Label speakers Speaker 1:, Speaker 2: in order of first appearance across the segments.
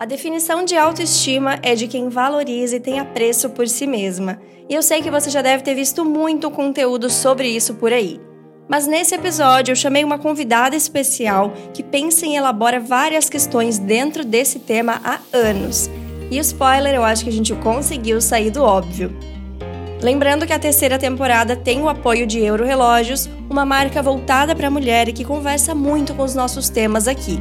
Speaker 1: A definição de autoestima é de quem valoriza e tem apreço por si mesma. E eu sei que você já deve ter visto muito conteúdo sobre isso por aí. Mas nesse episódio eu chamei uma convidada especial que pensa e elabora várias questões dentro desse tema há anos. E spoiler, eu acho que a gente conseguiu sair do óbvio. Lembrando que a terceira temporada tem o apoio de Euro Relógios, uma marca voltada para a mulher e que conversa muito com os nossos temas aqui.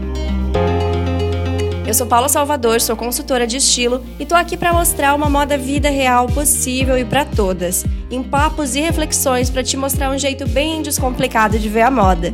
Speaker 1: Eu sou Paula Salvador, sou consultora de estilo e tô aqui para mostrar uma moda vida real possível e para todas, em papos e reflexões para te mostrar um jeito bem descomplicado de ver a moda.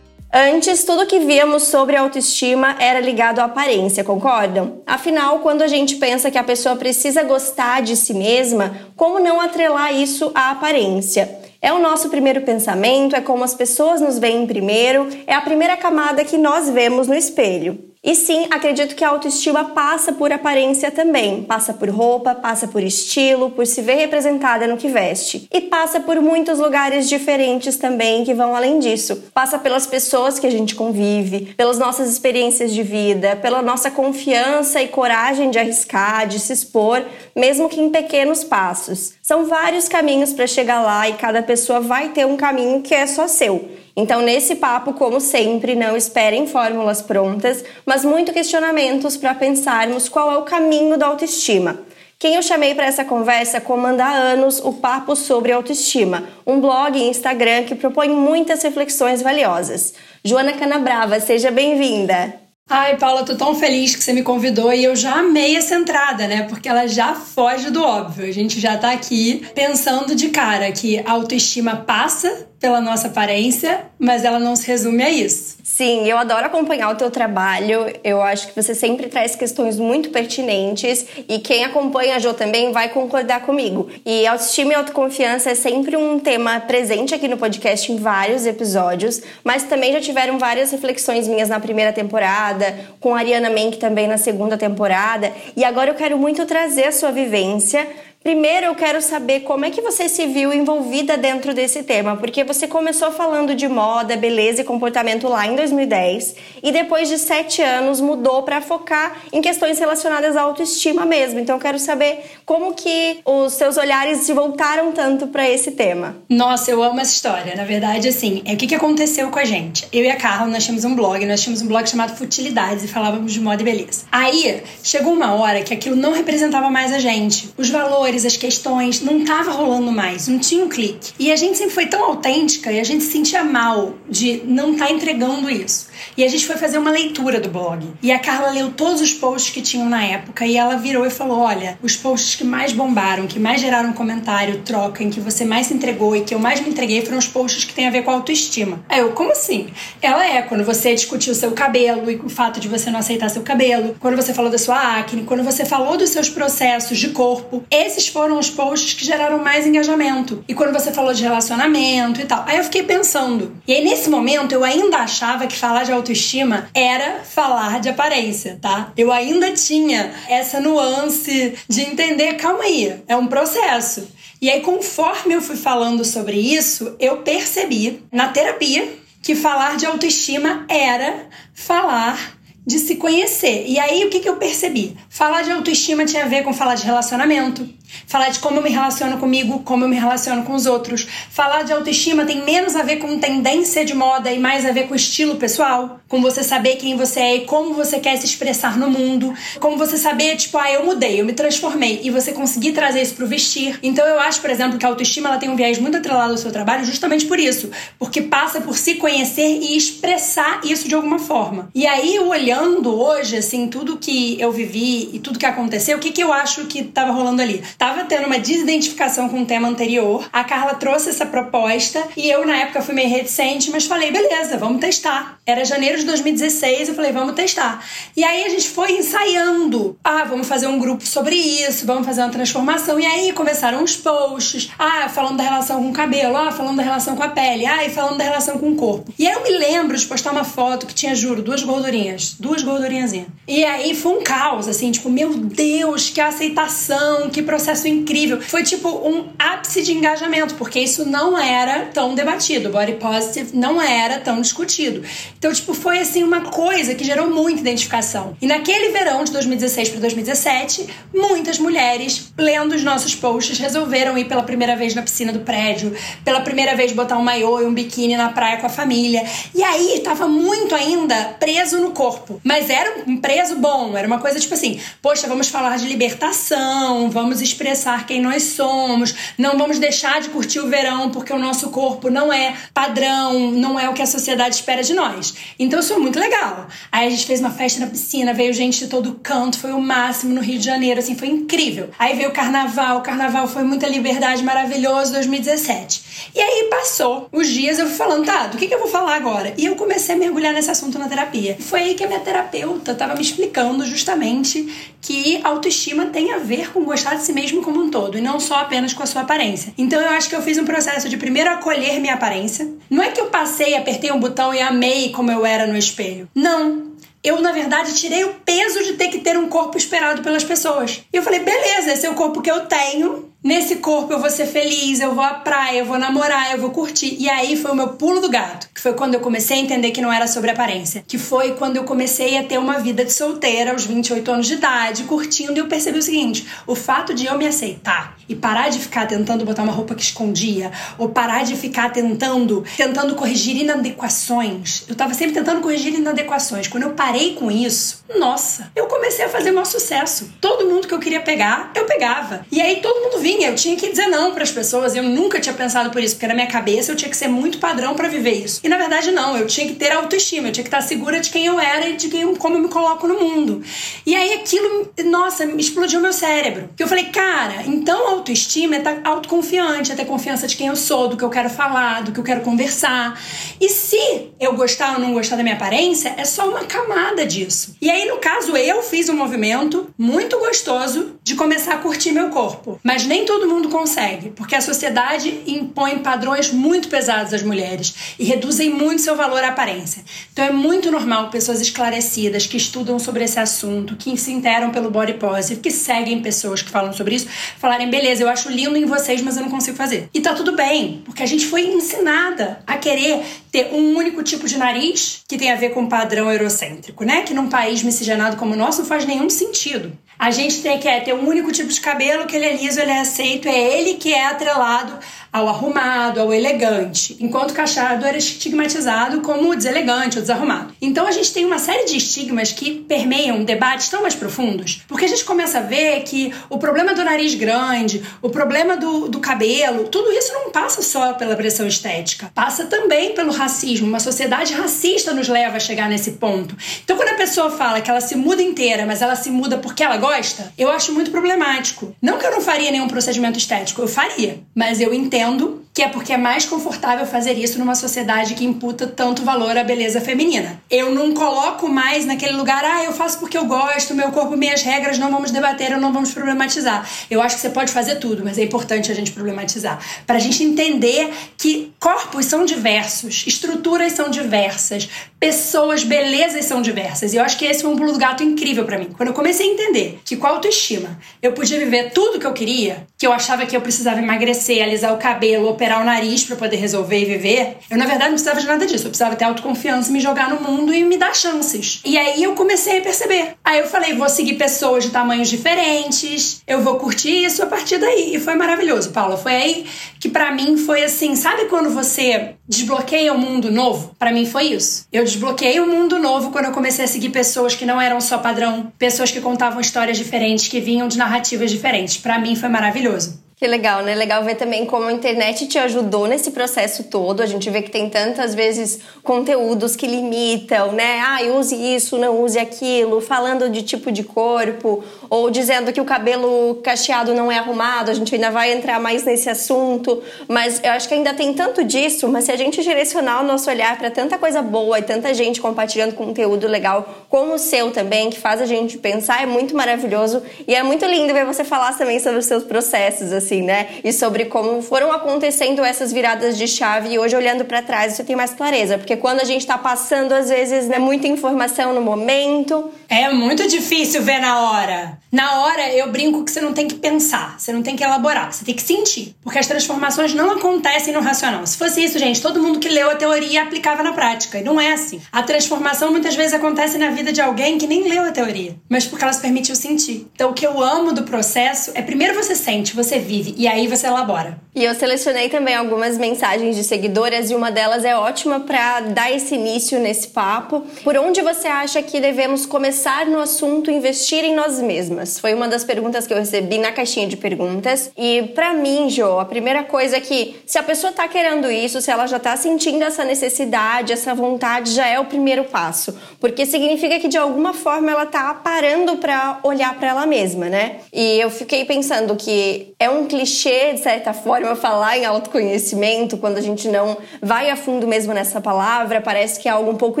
Speaker 1: Antes, tudo que víamos sobre autoestima era ligado à aparência, concordam? Afinal, quando a gente pensa que a pessoa precisa gostar de si mesma, como não atrelar isso à aparência? É o nosso primeiro pensamento, é como as pessoas nos veem primeiro, é a primeira camada que nós vemos no espelho. E sim, acredito que a autoestima passa por aparência também. Passa por roupa, passa por estilo, por se ver representada no que veste. E passa por muitos lugares diferentes também que vão além disso. Passa pelas pessoas que a gente convive, pelas nossas experiências de vida, pela nossa confiança e coragem de arriscar, de se expor, mesmo que em pequenos passos. São vários caminhos para chegar lá e cada pessoa vai ter um caminho que é só seu. Então, nesse papo, como sempre, não esperem fórmulas prontas, mas muito questionamentos para pensarmos qual é o caminho da autoestima. Quem eu chamei para essa conversa comanda há anos o Papo sobre Autoestima, um blog e Instagram que propõe muitas reflexões valiosas. Joana Canabrava, seja bem-vinda!
Speaker 2: Ai, Paula, tô tão feliz que você me convidou e eu já amei essa entrada, né? Porque ela já foge do óbvio. A gente já tá aqui pensando de cara que a autoestima passa pela nossa aparência, mas ela não se resume a isso.
Speaker 1: Sim, eu adoro acompanhar o teu trabalho. Eu acho que você sempre traz questões muito pertinentes e quem acompanha a Jo também vai concordar comigo. E autoestima e autoconfiança é sempre um tema presente aqui no podcast em vários episódios, mas também já tiveram várias reflexões minhas na primeira temporada, com a Ariana Menck também na segunda temporada, e agora eu quero muito trazer a sua vivência Primeiro, eu quero saber como é que você se viu envolvida dentro desse tema, porque você começou falando de moda, beleza e comportamento lá em 2010 e depois de sete anos mudou para focar em questões relacionadas à autoestima mesmo. Então, eu quero saber como que os seus olhares se voltaram tanto para esse tema.
Speaker 2: Nossa, eu amo essa história. Na verdade, assim, é o que, que aconteceu com a gente. Eu e a Carla, nós tínhamos um blog, nós tínhamos um blog chamado Futilidades e falávamos de moda e beleza. Aí, chegou uma hora que aquilo não representava mais a gente. Os valores as questões, não tava rolando mais, não tinha um clique. E a gente sempre foi tão autêntica e a gente se sentia mal de não estar tá entregando isso. E a gente foi fazer uma leitura do blog. E a Carla leu todos os posts que tinham na época e ela virou e falou: Olha, os posts que mais bombaram, que mais geraram comentário, troca, em que você mais se entregou e que eu mais me entreguei foram os posts que têm a ver com autoestima. Aí eu, como assim? Ela é quando você discutiu seu cabelo e o fato de você não aceitar seu cabelo, quando você falou da sua acne, quando você falou dos seus processos de corpo. Esses foram os posts que geraram mais engajamento. E quando você falou de relacionamento e tal. Aí eu fiquei pensando. E aí nesse momento eu ainda achava que falar de autoestima era falar de aparência, tá? Eu ainda tinha essa nuance de entender, calma aí, é um processo. E aí, conforme eu fui falando sobre isso, eu percebi na terapia que falar de autoestima era falar de se conhecer. E aí, o que, que eu percebi? Falar de autoestima tinha a ver com falar de relacionamento, Falar de como eu me relaciono comigo, como eu me relaciono com os outros. Falar de autoestima tem menos a ver com tendência de moda e mais a ver com estilo pessoal. Com você saber quem você é e como você quer se expressar no mundo. Como você saber, tipo, ah, eu mudei, eu me transformei. E você conseguir trazer isso pro vestir. Então eu acho, por exemplo, que a autoestima ela tem um viés muito atrelado ao seu trabalho justamente por isso. Porque passa por se conhecer e expressar isso de alguma forma. E aí, olhando hoje, assim, tudo que eu vivi e tudo que aconteceu, o que, que eu acho que tava rolando ali? Tava tendo uma desidentificação com o tema anterior. A Carla trouxe essa proposta e eu, na época, fui meio reticente, mas falei, beleza, vamos testar. Era janeiro de 2016, eu falei, vamos testar. E aí a gente foi ensaiando. Ah, vamos fazer um grupo sobre isso, vamos fazer uma transformação. E aí começaram os posts. Ah, falando da relação com o cabelo, ah, falando da relação com a pele, ah, e falando da relação com o corpo. E aí eu me lembro de postar uma foto que tinha, juro, duas gordurinhas. duas gordurinhas. E aí foi um caos, assim, tipo, meu Deus, que aceitação, que processo incrível. Foi tipo um ápice de engajamento, porque isso não era tão debatido. Body positive não era tão discutido. Então, tipo, foi assim uma coisa que gerou muita identificação. E naquele verão de 2016 para 2017, muitas mulheres, lendo os nossos posts, resolveram ir pela primeira vez na piscina do prédio, pela primeira vez botar um maiô e um biquíni na praia com a família. E aí tava muito ainda preso no corpo. Mas era um preso bom, era uma coisa tipo assim: poxa, vamos falar de libertação, vamos expressar quem nós somos, não vamos deixar de curtir o verão porque o nosso corpo não é padrão, não é o que a sociedade espera de nós. Então isso foi muito legal. Aí a gente fez uma festa na piscina, veio gente de todo canto, foi o máximo no Rio de Janeiro, assim, foi incrível. Aí veio o carnaval, o carnaval foi muita liberdade, maravilhoso, 2017. E aí passou os dias, eu fui falando, tá, do que, que eu vou falar agora? E eu comecei a mergulhar nesse assunto na terapia. Foi aí que a minha terapeuta tava me explicando justamente que autoestima tem a ver com gostar de si mesmo como um todo e não só apenas com a sua aparência. Então eu acho que eu fiz um processo de primeiro acolher minha aparência. Não é que eu passei, apertei um botão e amei como eu era no espelho. Não eu, na verdade, tirei o peso de ter que ter um corpo esperado pelas pessoas. E eu falei, beleza, esse é o corpo que eu tenho, Nesse corpo eu vou ser feliz, eu vou à praia, eu vou namorar, eu vou curtir. E aí foi o meu pulo do gato, que foi quando eu comecei a entender que não era sobre aparência. Que foi quando eu comecei a ter uma vida de solteira aos 28 anos de idade, curtindo, e eu percebi o seguinte: o fato de eu me aceitar e parar de ficar tentando botar uma roupa que escondia, ou parar de ficar tentando, tentando corrigir inadequações. Eu tava sempre tentando corrigir inadequações. Quando eu parei com isso, nossa, eu comecei a fazer o maior sucesso. Todo mundo que eu queria pegar, eu pegava. E aí todo mundo eu tinha que dizer não para as pessoas. Eu nunca tinha pensado por isso, porque na minha cabeça eu tinha que ser muito padrão para viver isso. E na verdade não, eu tinha que ter autoestima, eu tinha que estar segura de quem eu era e de quem, como eu me coloco no mundo. E aí aquilo, nossa, explodiu meu cérebro. Que eu falei, cara, então autoestima é estar tá autoconfiante, é ter confiança de quem eu sou, do que eu quero falar, do que eu quero conversar. E se eu gostar ou não gostar da minha aparência, é só uma camada disso. E aí, no caso, eu fiz um movimento muito gostoso de começar a curtir meu corpo. Mas nem todo mundo consegue, porque a sociedade impõe padrões muito pesados às mulheres e reduzem muito seu valor à aparência. Então é muito normal pessoas esclarecidas que estudam sobre esse assunto, que se interam pelo body positive, que seguem pessoas que falam sobre isso, falarem: beleza, eu acho lindo em vocês, mas eu não consigo fazer. E tá tudo bem, porque a gente foi ensinada a querer ter um único tipo de nariz que tem a ver com padrão eurocêntrico, né? Que num país miscigenado como o nosso não faz nenhum sentido. A gente tem que é, ter um único tipo de cabelo que ele é liso, ele é aceito, é ele que é atrelado ao arrumado, ao elegante, enquanto o cachado era estigmatizado como deselegante ou desarrumado. Então a gente tem uma série de estigmas que permeiam debates tão mais profundos, porque a gente começa a ver que o problema do nariz grande, o problema do, do cabelo, tudo isso não passa só pela pressão estética, passa também pelo racismo. Uma sociedade racista nos leva a chegar nesse ponto. Então quando a pessoa fala que ela se muda inteira, mas ela se muda porque ela gosta, eu acho muito problemático. Não que eu não faria nenhum procedimento estético, eu faria, mas eu entendo que é porque é mais confortável fazer isso numa sociedade que imputa tanto valor à beleza feminina. Eu não coloco mais naquele lugar, ah, eu faço porque eu gosto, meu corpo, minhas regras, não vamos debater, não vamos problematizar. Eu acho que você pode fazer tudo, mas é importante a gente problematizar. Para a gente entender que corpos são diversos, estruturas são diversas, pessoas, belezas são diversas. E eu acho que esse foi um pulo do gato incrível para mim. Quando eu comecei a entender que com a autoestima eu podia viver tudo que eu queria, que eu achava que eu precisava emagrecer, alisar o cabelo, operar o nariz para poder resolver e viver, eu na verdade não precisava de nada disso. Eu precisava ter autoconfiança, me jogar no mundo e me dar chances. E aí eu comecei a perceber. Aí eu falei, vou seguir pessoas de tamanhos diferentes, eu vou curtir isso a partir daí. E foi maravilhoso, Paula. Foi aí que para mim foi assim, sabe quando você desbloqueia um mundo novo? Para mim foi isso. Eu desbloqueei o um mundo novo quando eu comecei a seguir pessoas que não eram só padrão, pessoas que contavam histórias diferentes, que vinham de narrativas diferentes. Para mim foi maravilhoso.
Speaker 1: Que legal, né? Legal ver também como a internet te ajudou nesse processo todo. A gente vê que tem tantas vezes conteúdos que limitam, né? Ah, use isso, não use aquilo, falando de tipo de corpo, ou dizendo que o cabelo cacheado não é arrumado. A gente ainda vai entrar mais nesse assunto, mas eu acho que ainda tem tanto disso. Mas se a gente direcionar o nosso olhar para tanta coisa boa e tanta gente compartilhando conteúdo legal, como o seu também, que faz a gente pensar, é muito maravilhoso. E é muito lindo ver você falar também sobre os seus processos, assim né? E sobre como foram acontecendo essas viradas de chave e hoje olhando para trás você tem mais clareza, porque quando a gente tá passando às vezes, né, muita informação no momento,
Speaker 2: é muito difícil ver na hora. Na hora eu brinco que você não tem que pensar, você não tem que elaborar, você tem que sentir, porque as transformações não acontecem no racional. Se fosse isso, gente, todo mundo que leu a teoria aplicava na prática, e não é assim. A transformação muitas vezes acontece na vida de alguém que nem leu a teoria, mas porque ela se permitiu sentir. Então o que eu amo do processo é primeiro você sente, você vive e aí você elabora.
Speaker 1: E eu selecionei também algumas mensagens de seguidoras e uma delas é ótima para dar esse início nesse papo. Por onde você acha que devemos começar no assunto investir em nós mesmas? Foi uma das perguntas que eu recebi na caixinha de perguntas. E para mim, Jo, a primeira coisa é que se a pessoa tá querendo isso, se ela já tá sentindo essa necessidade, essa vontade, já é o primeiro passo, porque significa que de alguma forma ela tá parando para olhar para ela mesma, né? E eu fiquei pensando que é um clichê de certa forma falar em autoconhecimento quando a gente não vai a fundo mesmo nessa palavra, parece que é algo um pouco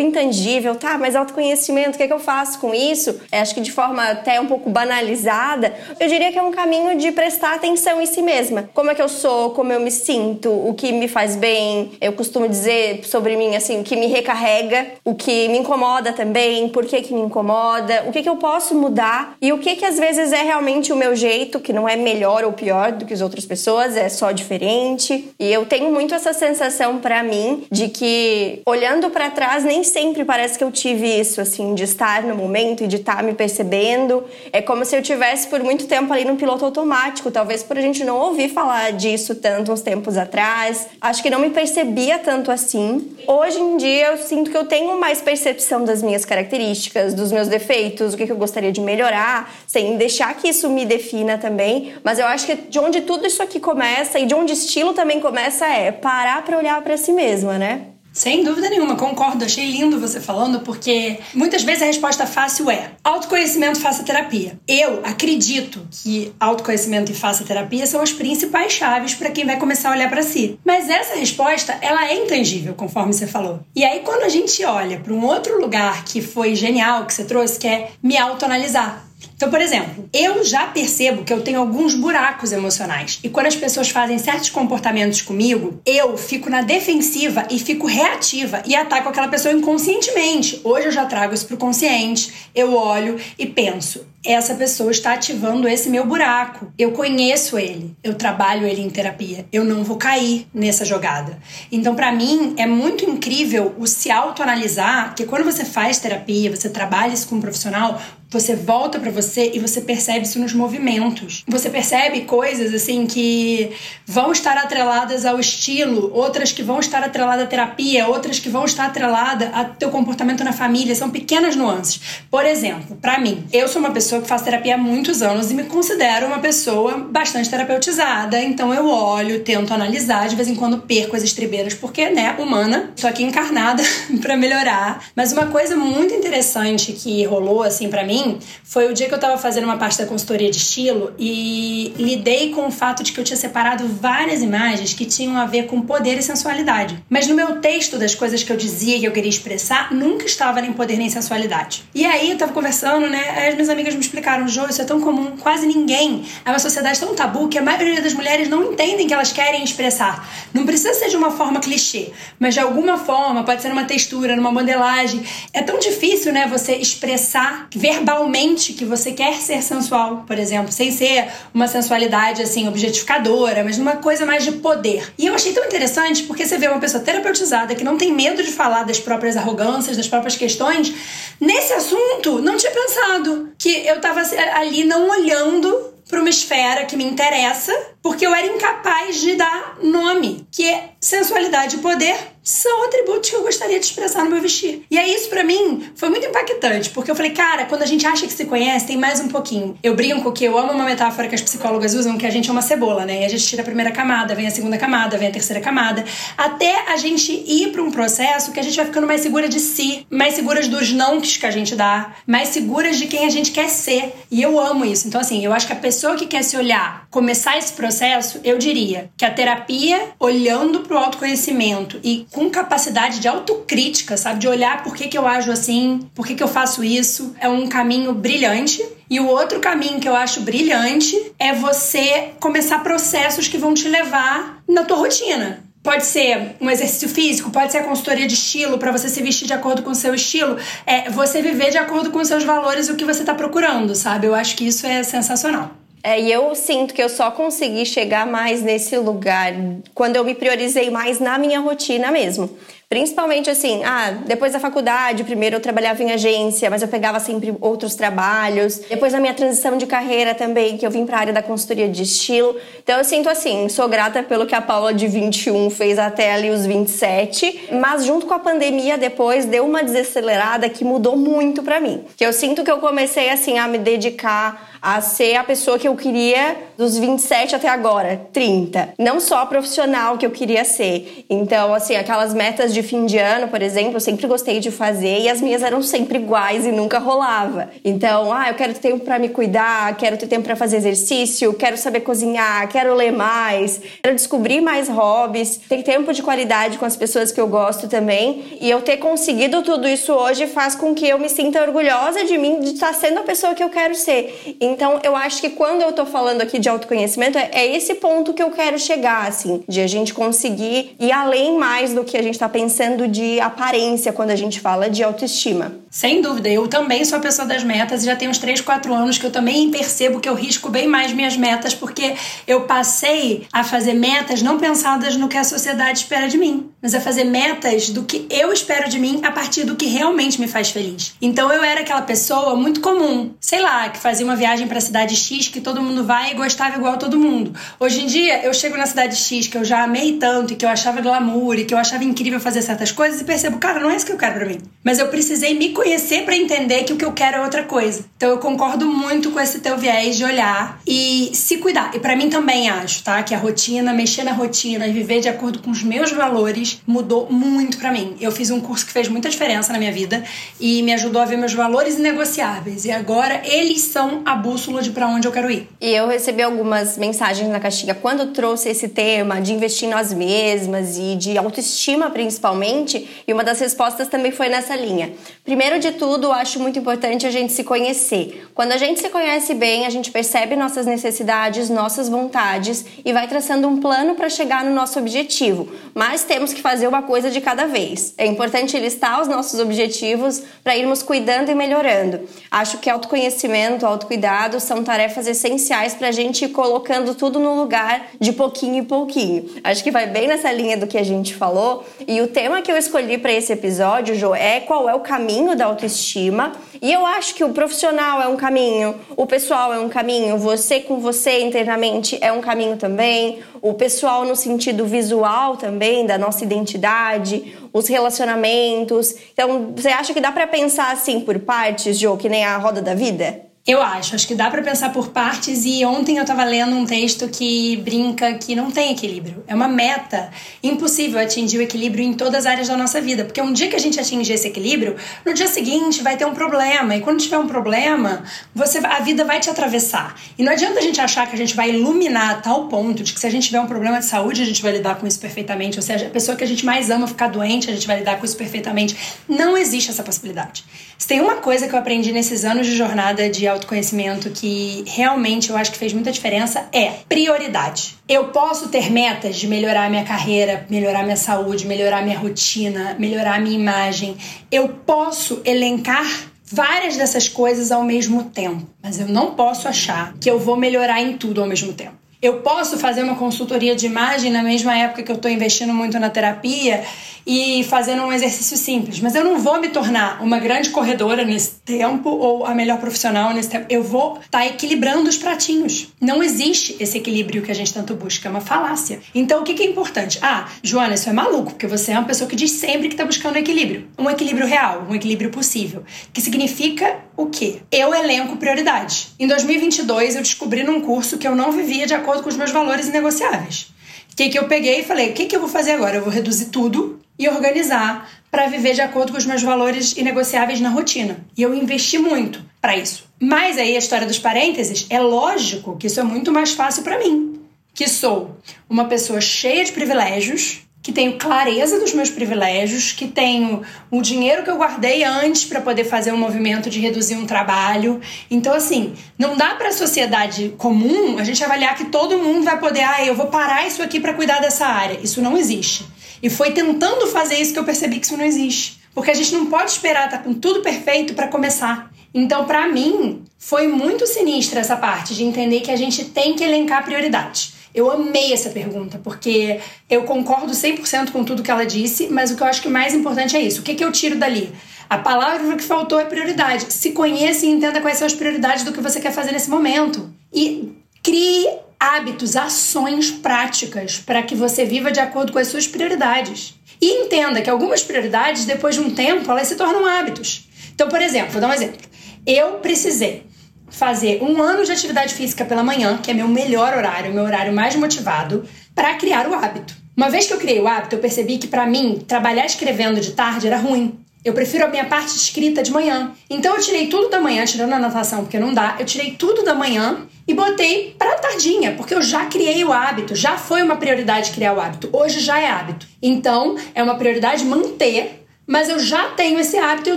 Speaker 1: intangível, tá? Mas autoconhecimento, o que, é que eu faço com isso? É, acho que de forma até um pouco banalizada, eu diria que é um caminho de prestar atenção em si mesma. Como é que eu sou, como eu me sinto, o que me faz bem. Eu costumo dizer sobre mim assim, o que me recarrega, o que me incomoda também, por que que me incomoda, o que que eu posso mudar e o que que às vezes é realmente o meu jeito, que não é melhor ou pior do que as outras pessoas, é só diferente. E eu tenho muito essa sensação para mim de que olhando para trás nem sempre parece que eu tive isso assim, de estar no momento e de estar me percebendo. É como se eu tivesse por muito tempo ali no piloto automático, talvez por a gente não ouvir falar disso tanto uns tempos atrás. Acho que não me percebia tanto assim. Hoje em dia eu sinto que eu tenho mais percepção das minhas características, dos meus defeitos, o que eu gostaria de melhorar, sem deixar que isso me defina também. Mas eu acho que de onde tudo isso aqui começa e de onde estilo também começa é parar para olhar para si mesma, né?
Speaker 2: Sem dúvida nenhuma, concordo. Achei lindo você falando, porque muitas vezes a resposta fácil é autoconhecimento faça terapia. Eu acredito que autoconhecimento e faça terapia são as principais chaves para quem vai começar a olhar para si. Mas essa resposta, ela é intangível, conforme você falou. E aí quando a gente olha para um outro lugar que foi genial que você trouxe, que é me autoanalisar. Então, por exemplo, eu já percebo que eu tenho alguns buracos emocionais. E quando as pessoas fazem certos comportamentos comigo, eu fico na defensiva e fico reativa e ataco aquela pessoa inconscientemente. Hoje eu já trago isso pro consciente, eu olho e penso: essa pessoa está ativando esse meu buraco. Eu conheço ele, eu trabalho ele em terapia. Eu não vou cair nessa jogada. Então, para mim, é muito incrível o se autoanalisar, que quando você faz terapia, você trabalha isso com um profissional, você volta para você e você percebe isso nos movimentos. Você percebe coisas assim que vão estar atreladas ao estilo, outras que vão estar atreladas à terapia, outras que vão estar atreladas ao teu comportamento na família. São pequenas nuances. Por exemplo, para mim, eu sou uma pessoa que faz terapia há muitos anos e me considero uma pessoa bastante terapeutizada. Então eu olho, tento analisar, de vez em quando perco as estribeiras, porque, né, humana, tô aqui encarnada para melhorar. Mas uma coisa muito interessante que rolou assim para mim mim foi o dia que eu tava fazendo uma parte da consultoria de estilo e lidei com o fato de que eu tinha separado várias imagens que tinham a ver com poder e sensualidade. Mas no meu texto das coisas que eu dizia que eu queria expressar, nunca estava nem poder nem sensualidade. E aí eu tava conversando, né? Aí as minhas amigas me explicaram, Jô, isso é tão comum, quase ninguém. É uma sociedade tão tabu que a maioria das mulheres não entendem que elas querem expressar. Não precisa ser de uma forma clichê, mas de alguma forma, pode ser numa textura, numa modelagem. É tão difícil, né, você expressar verbalmente verbalmente que você quer ser sensual, por exemplo, sem ser uma sensualidade assim objetificadora, mas uma coisa mais de poder. E eu achei tão interessante porque você vê uma pessoa terapeutizada que não tem medo de falar das próprias arrogâncias, das próprias questões. Nesse assunto, não tinha pensado que eu tava ali não olhando para uma esfera que me interessa, porque eu era incapaz de dar nome, que é sensualidade e poder são atributos que eu gostaria de expressar no meu vestir. E aí isso para mim foi muito impactante, porque eu falei, cara, quando a gente acha que se conhece, tem mais um pouquinho. Eu brinco que eu amo uma metáfora que as psicólogas usam, que a gente é uma cebola, né? E a gente tira a primeira camada, vem a segunda camada, vem a terceira camada, até a gente ir para um processo que a gente vai ficando mais segura de si, mais seguras dos nãos que a gente dá, mais seguras de quem a gente quer ser. E eu amo isso. Então assim, eu acho que a pessoa que quer se olhar, começar esse processo, eu diria que a terapia olhando pro autoconhecimento e com capacidade de autocrítica, sabe? De olhar por que, que eu ajo assim, por que, que eu faço isso. É um caminho brilhante. E o outro caminho que eu acho brilhante é você começar processos que vão te levar na tua rotina. Pode ser um exercício físico, pode ser a consultoria de estilo para você se vestir de acordo com o seu estilo. É você viver de acordo com os seus valores e o que você está procurando, sabe? Eu acho que isso é sensacional.
Speaker 1: É, e eu sinto que eu só consegui chegar mais nesse lugar quando eu me priorizei mais na minha rotina mesmo. Principalmente assim, ah, depois da faculdade, primeiro eu trabalhava em agência, mas eu pegava sempre outros trabalhos. Depois da minha transição de carreira também, que eu vim para a área da consultoria de estilo. Então eu sinto assim, sou grata pelo que a Paula de 21 fez até ali os 27, mas junto com a pandemia depois deu uma desacelerada que mudou muito para mim. Que eu sinto que eu comecei assim a me dedicar a ser a pessoa que eu queria dos 27 até agora, 30. Não só a profissional que eu queria ser. Então, assim, aquelas metas de fim de ano, por exemplo, eu sempre gostei de fazer e as minhas eram sempre iguais e nunca rolava. Então, ah, eu quero ter tempo para me cuidar, quero ter tempo para fazer exercício, quero saber cozinhar, quero ler mais, quero descobrir mais hobbies, ter tempo de qualidade com as pessoas que eu gosto também. E eu ter conseguido tudo isso hoje faz com que eu me sinta orgulhosa de mim, de estar sendo a pessoa que eu quero ser. Então, eu acho que quando eu tô falando aqui de autoconhecimento, é, é esse ponto que eu quero chegar, assim, de a gente conseguir ir além mais do que a gente tá pensando de aparência quando a gente fala de autoestima.
Speaker 2: Sem dúvida, eu também sou a pessoa das metas e já tem uns 3, 4 anos que eu também percebo que eu risco bem mais minhas metas porque eu passei a fazer metas não pensadas no que a sociedade espera de mim, mas a fazer metas do que eu espero de mim a partir do que realmente me faz feliz. Então eu era aquela pessoa muito comum, sei lá, que fazia uma viagem para a cidade X que todo mundo vai e gostava igual todo mundo. Hoje em dia eu chego na cidade X que eu já amei tanto e que eu achava glamour e que eu achava incrível fazer certas coisas e percebo, cara, não é isso que eu quero para mim. Mas eu precisei me conhecer para entender que o que eu quero é outra coisa. Então eu concordo muito com esse teu viés de olhar e se cuidar. E para mim também acho, tá? Que a rotina, mexer na rotina e viver de acordo com os meus valores mudou muito para mim. Eu fiz um curso que fez muita diferença na minha vida e me ajudou a ver meus valores inegociáveis. E agora eles são a bússola de para onde eu quero ir.
Speaker 1: E eu recebi algumas mensagens na caixinha quando trouxe esse tema de investir em nós mesmas e de autoestima principalmente, e uma das respostas também foi nessa linha. Primeiro de tudo, acho muito importante a gente se conhecer. Quando a gente se conhece bem, a gente percebe nossas necessidades, nossas vontades e vai traçando um plano para chegar no nosso objetivo. Mas temos que fazer uma coisa de cada vez. É importante listar os nossos objetivos para irmos cuidando e melhorando. Acho que autoconhecimento, autocuidado são tarefas essenciais para a gente ir colocando tudo no lugar de pouquinho em pouquinho. Acho que vai bem nessa linha do que a gente falou. E o tema que eu escolhi para esse episódio, Jo, é qual é o caminho da autoestima. E eu acho que o profissional é um caminho, o pessoal é um caminho, você com você internamente é um caminho também, o pessoal no sentido visual também, da nossa identidade, os relacionamentos. Então, você acha que dá para pensar assim por partes, Jo, que nem a roda da vida?
Speaker 2: Eu acho, acho que dá para pensar por partes e ontem eu tava lendo um texto que brinca que não tem equilíbrio. É uma meta impossível atingir o equilíbrio em todas as áreas da nossa vida, porque um dia que a gente atingir esse equilíbrio, no dia seguinte vai ter um problema e quando tiver um problema, você a vida vai te atravessar. E não adianta a gente achar que a gente vai iluminar a tal ponto de que se a gente tiver um problema de saúde, a gente vai lidar com isso perfeitamente, ou seja, a pessoa que a gente mais ama ficar doente, a gente vai lidar com isso perfeitamente. Não existe essa possibilidade. Se tem uma coisa que eu aprendi nesses anos de jornada de autoconhecimento que realmente eu acho que fez muita diferença é prioridade. Eu posso ter metas de melhorar minha carreira, melhorar minha saúde, melhorar minha rotina, melhorar minha imagem. Eu posso elencar várias dessas coisas ao mesmo tempo, mas eu não posso achar que eu vou melhorar em tudo ao mesmo tempo. Eu posso fazer uma consultoria de imagem na mesma época que eu estou investindo muito na terapia e fazendo um exercício simples, mas eu não vou me tornar uma grande corredora nesse tempo ou a melhor profissional nesse tempo. Eu vou estar tá equilibrando os pratinhos. Não existe esse equilíbrio que a gente tanto busca, é uma falácia. Então, o que, que é importante? Ah, Joana, isso é maluco, porque você é uma pessoa que diz sempre que está buscando equilíbrio. Um equilíbrio real, um equilíbrio possível. Que significa o quê? Eu elenco prioridades. Em 2022, eu descobri num curso que eu não vivia de acordo acordo com os meus valores inegociáveis. O que, que eu peguei e falei: o que, que eu vou fazer agora? Eu vou reduzir tudo e organizar para viver de acordo com os meus valores inegociáveis na rotina. E eu investi muito para isso. Mas aí a história dos parênteses, é lógico que isso é muito mais fácil para mim, que sou uma pessoa cheia de privilégios, que tenho clareza dos meus privilégios, que tenho o dinheiro que eu guardei antes para poder fazer um movimento de reduzir um trabalho. Então, assim, não dá para a sociedade comum a gente avaliar que todo mundo vai poder, ah, eu vou parar isso aqui para cuidar dessa área. Isso não existe. E foi tentando fazer isso que eu percebi que isso não existe. Porque a gente não pode esperar estar tá com tudo perfeito para começar. Então, para mim, foi muito sinistra essa parte de entender que a gente tem que elencar prioridades. Eu amei essa pergunta, porque eu concordo 100% com tudo que ela disse, mas o que eu acho que mais importante é isso. O que, que eu tiro dali? A palavra que faltou é prioridade. Se conheça e entenda quais são as prioridades do que você quer fazer nesse momento. E crie hábitos, ações práticas para que você viva de acordo com as suas prioridades. E entenda que algumas prioridades, depois de um tempo, elas se tornam hábitos. Então, por exemplo, vou dar um exemplo. Eu precisei fazer um ano de atividade física pela manhã, que é meu melhor horário, meu horário mais motivado, para criar o hábito. Uma vez que eu criei o hábito, eu percebi que para mim trabalhar escrevendo de tarde era ruim. Eu prefiro a minha parte escrita de manhã. Então eu tirei tudo da manhã, tirando a natação porque não dá. Eu tirei tudo da manhã e botei para tardinha, porque eu já criei o hábito, já foi uma prioridade criar o hábito. Hoje já é hábito. Então é uma prioridade manter mas eu já tenho esse hábito e eu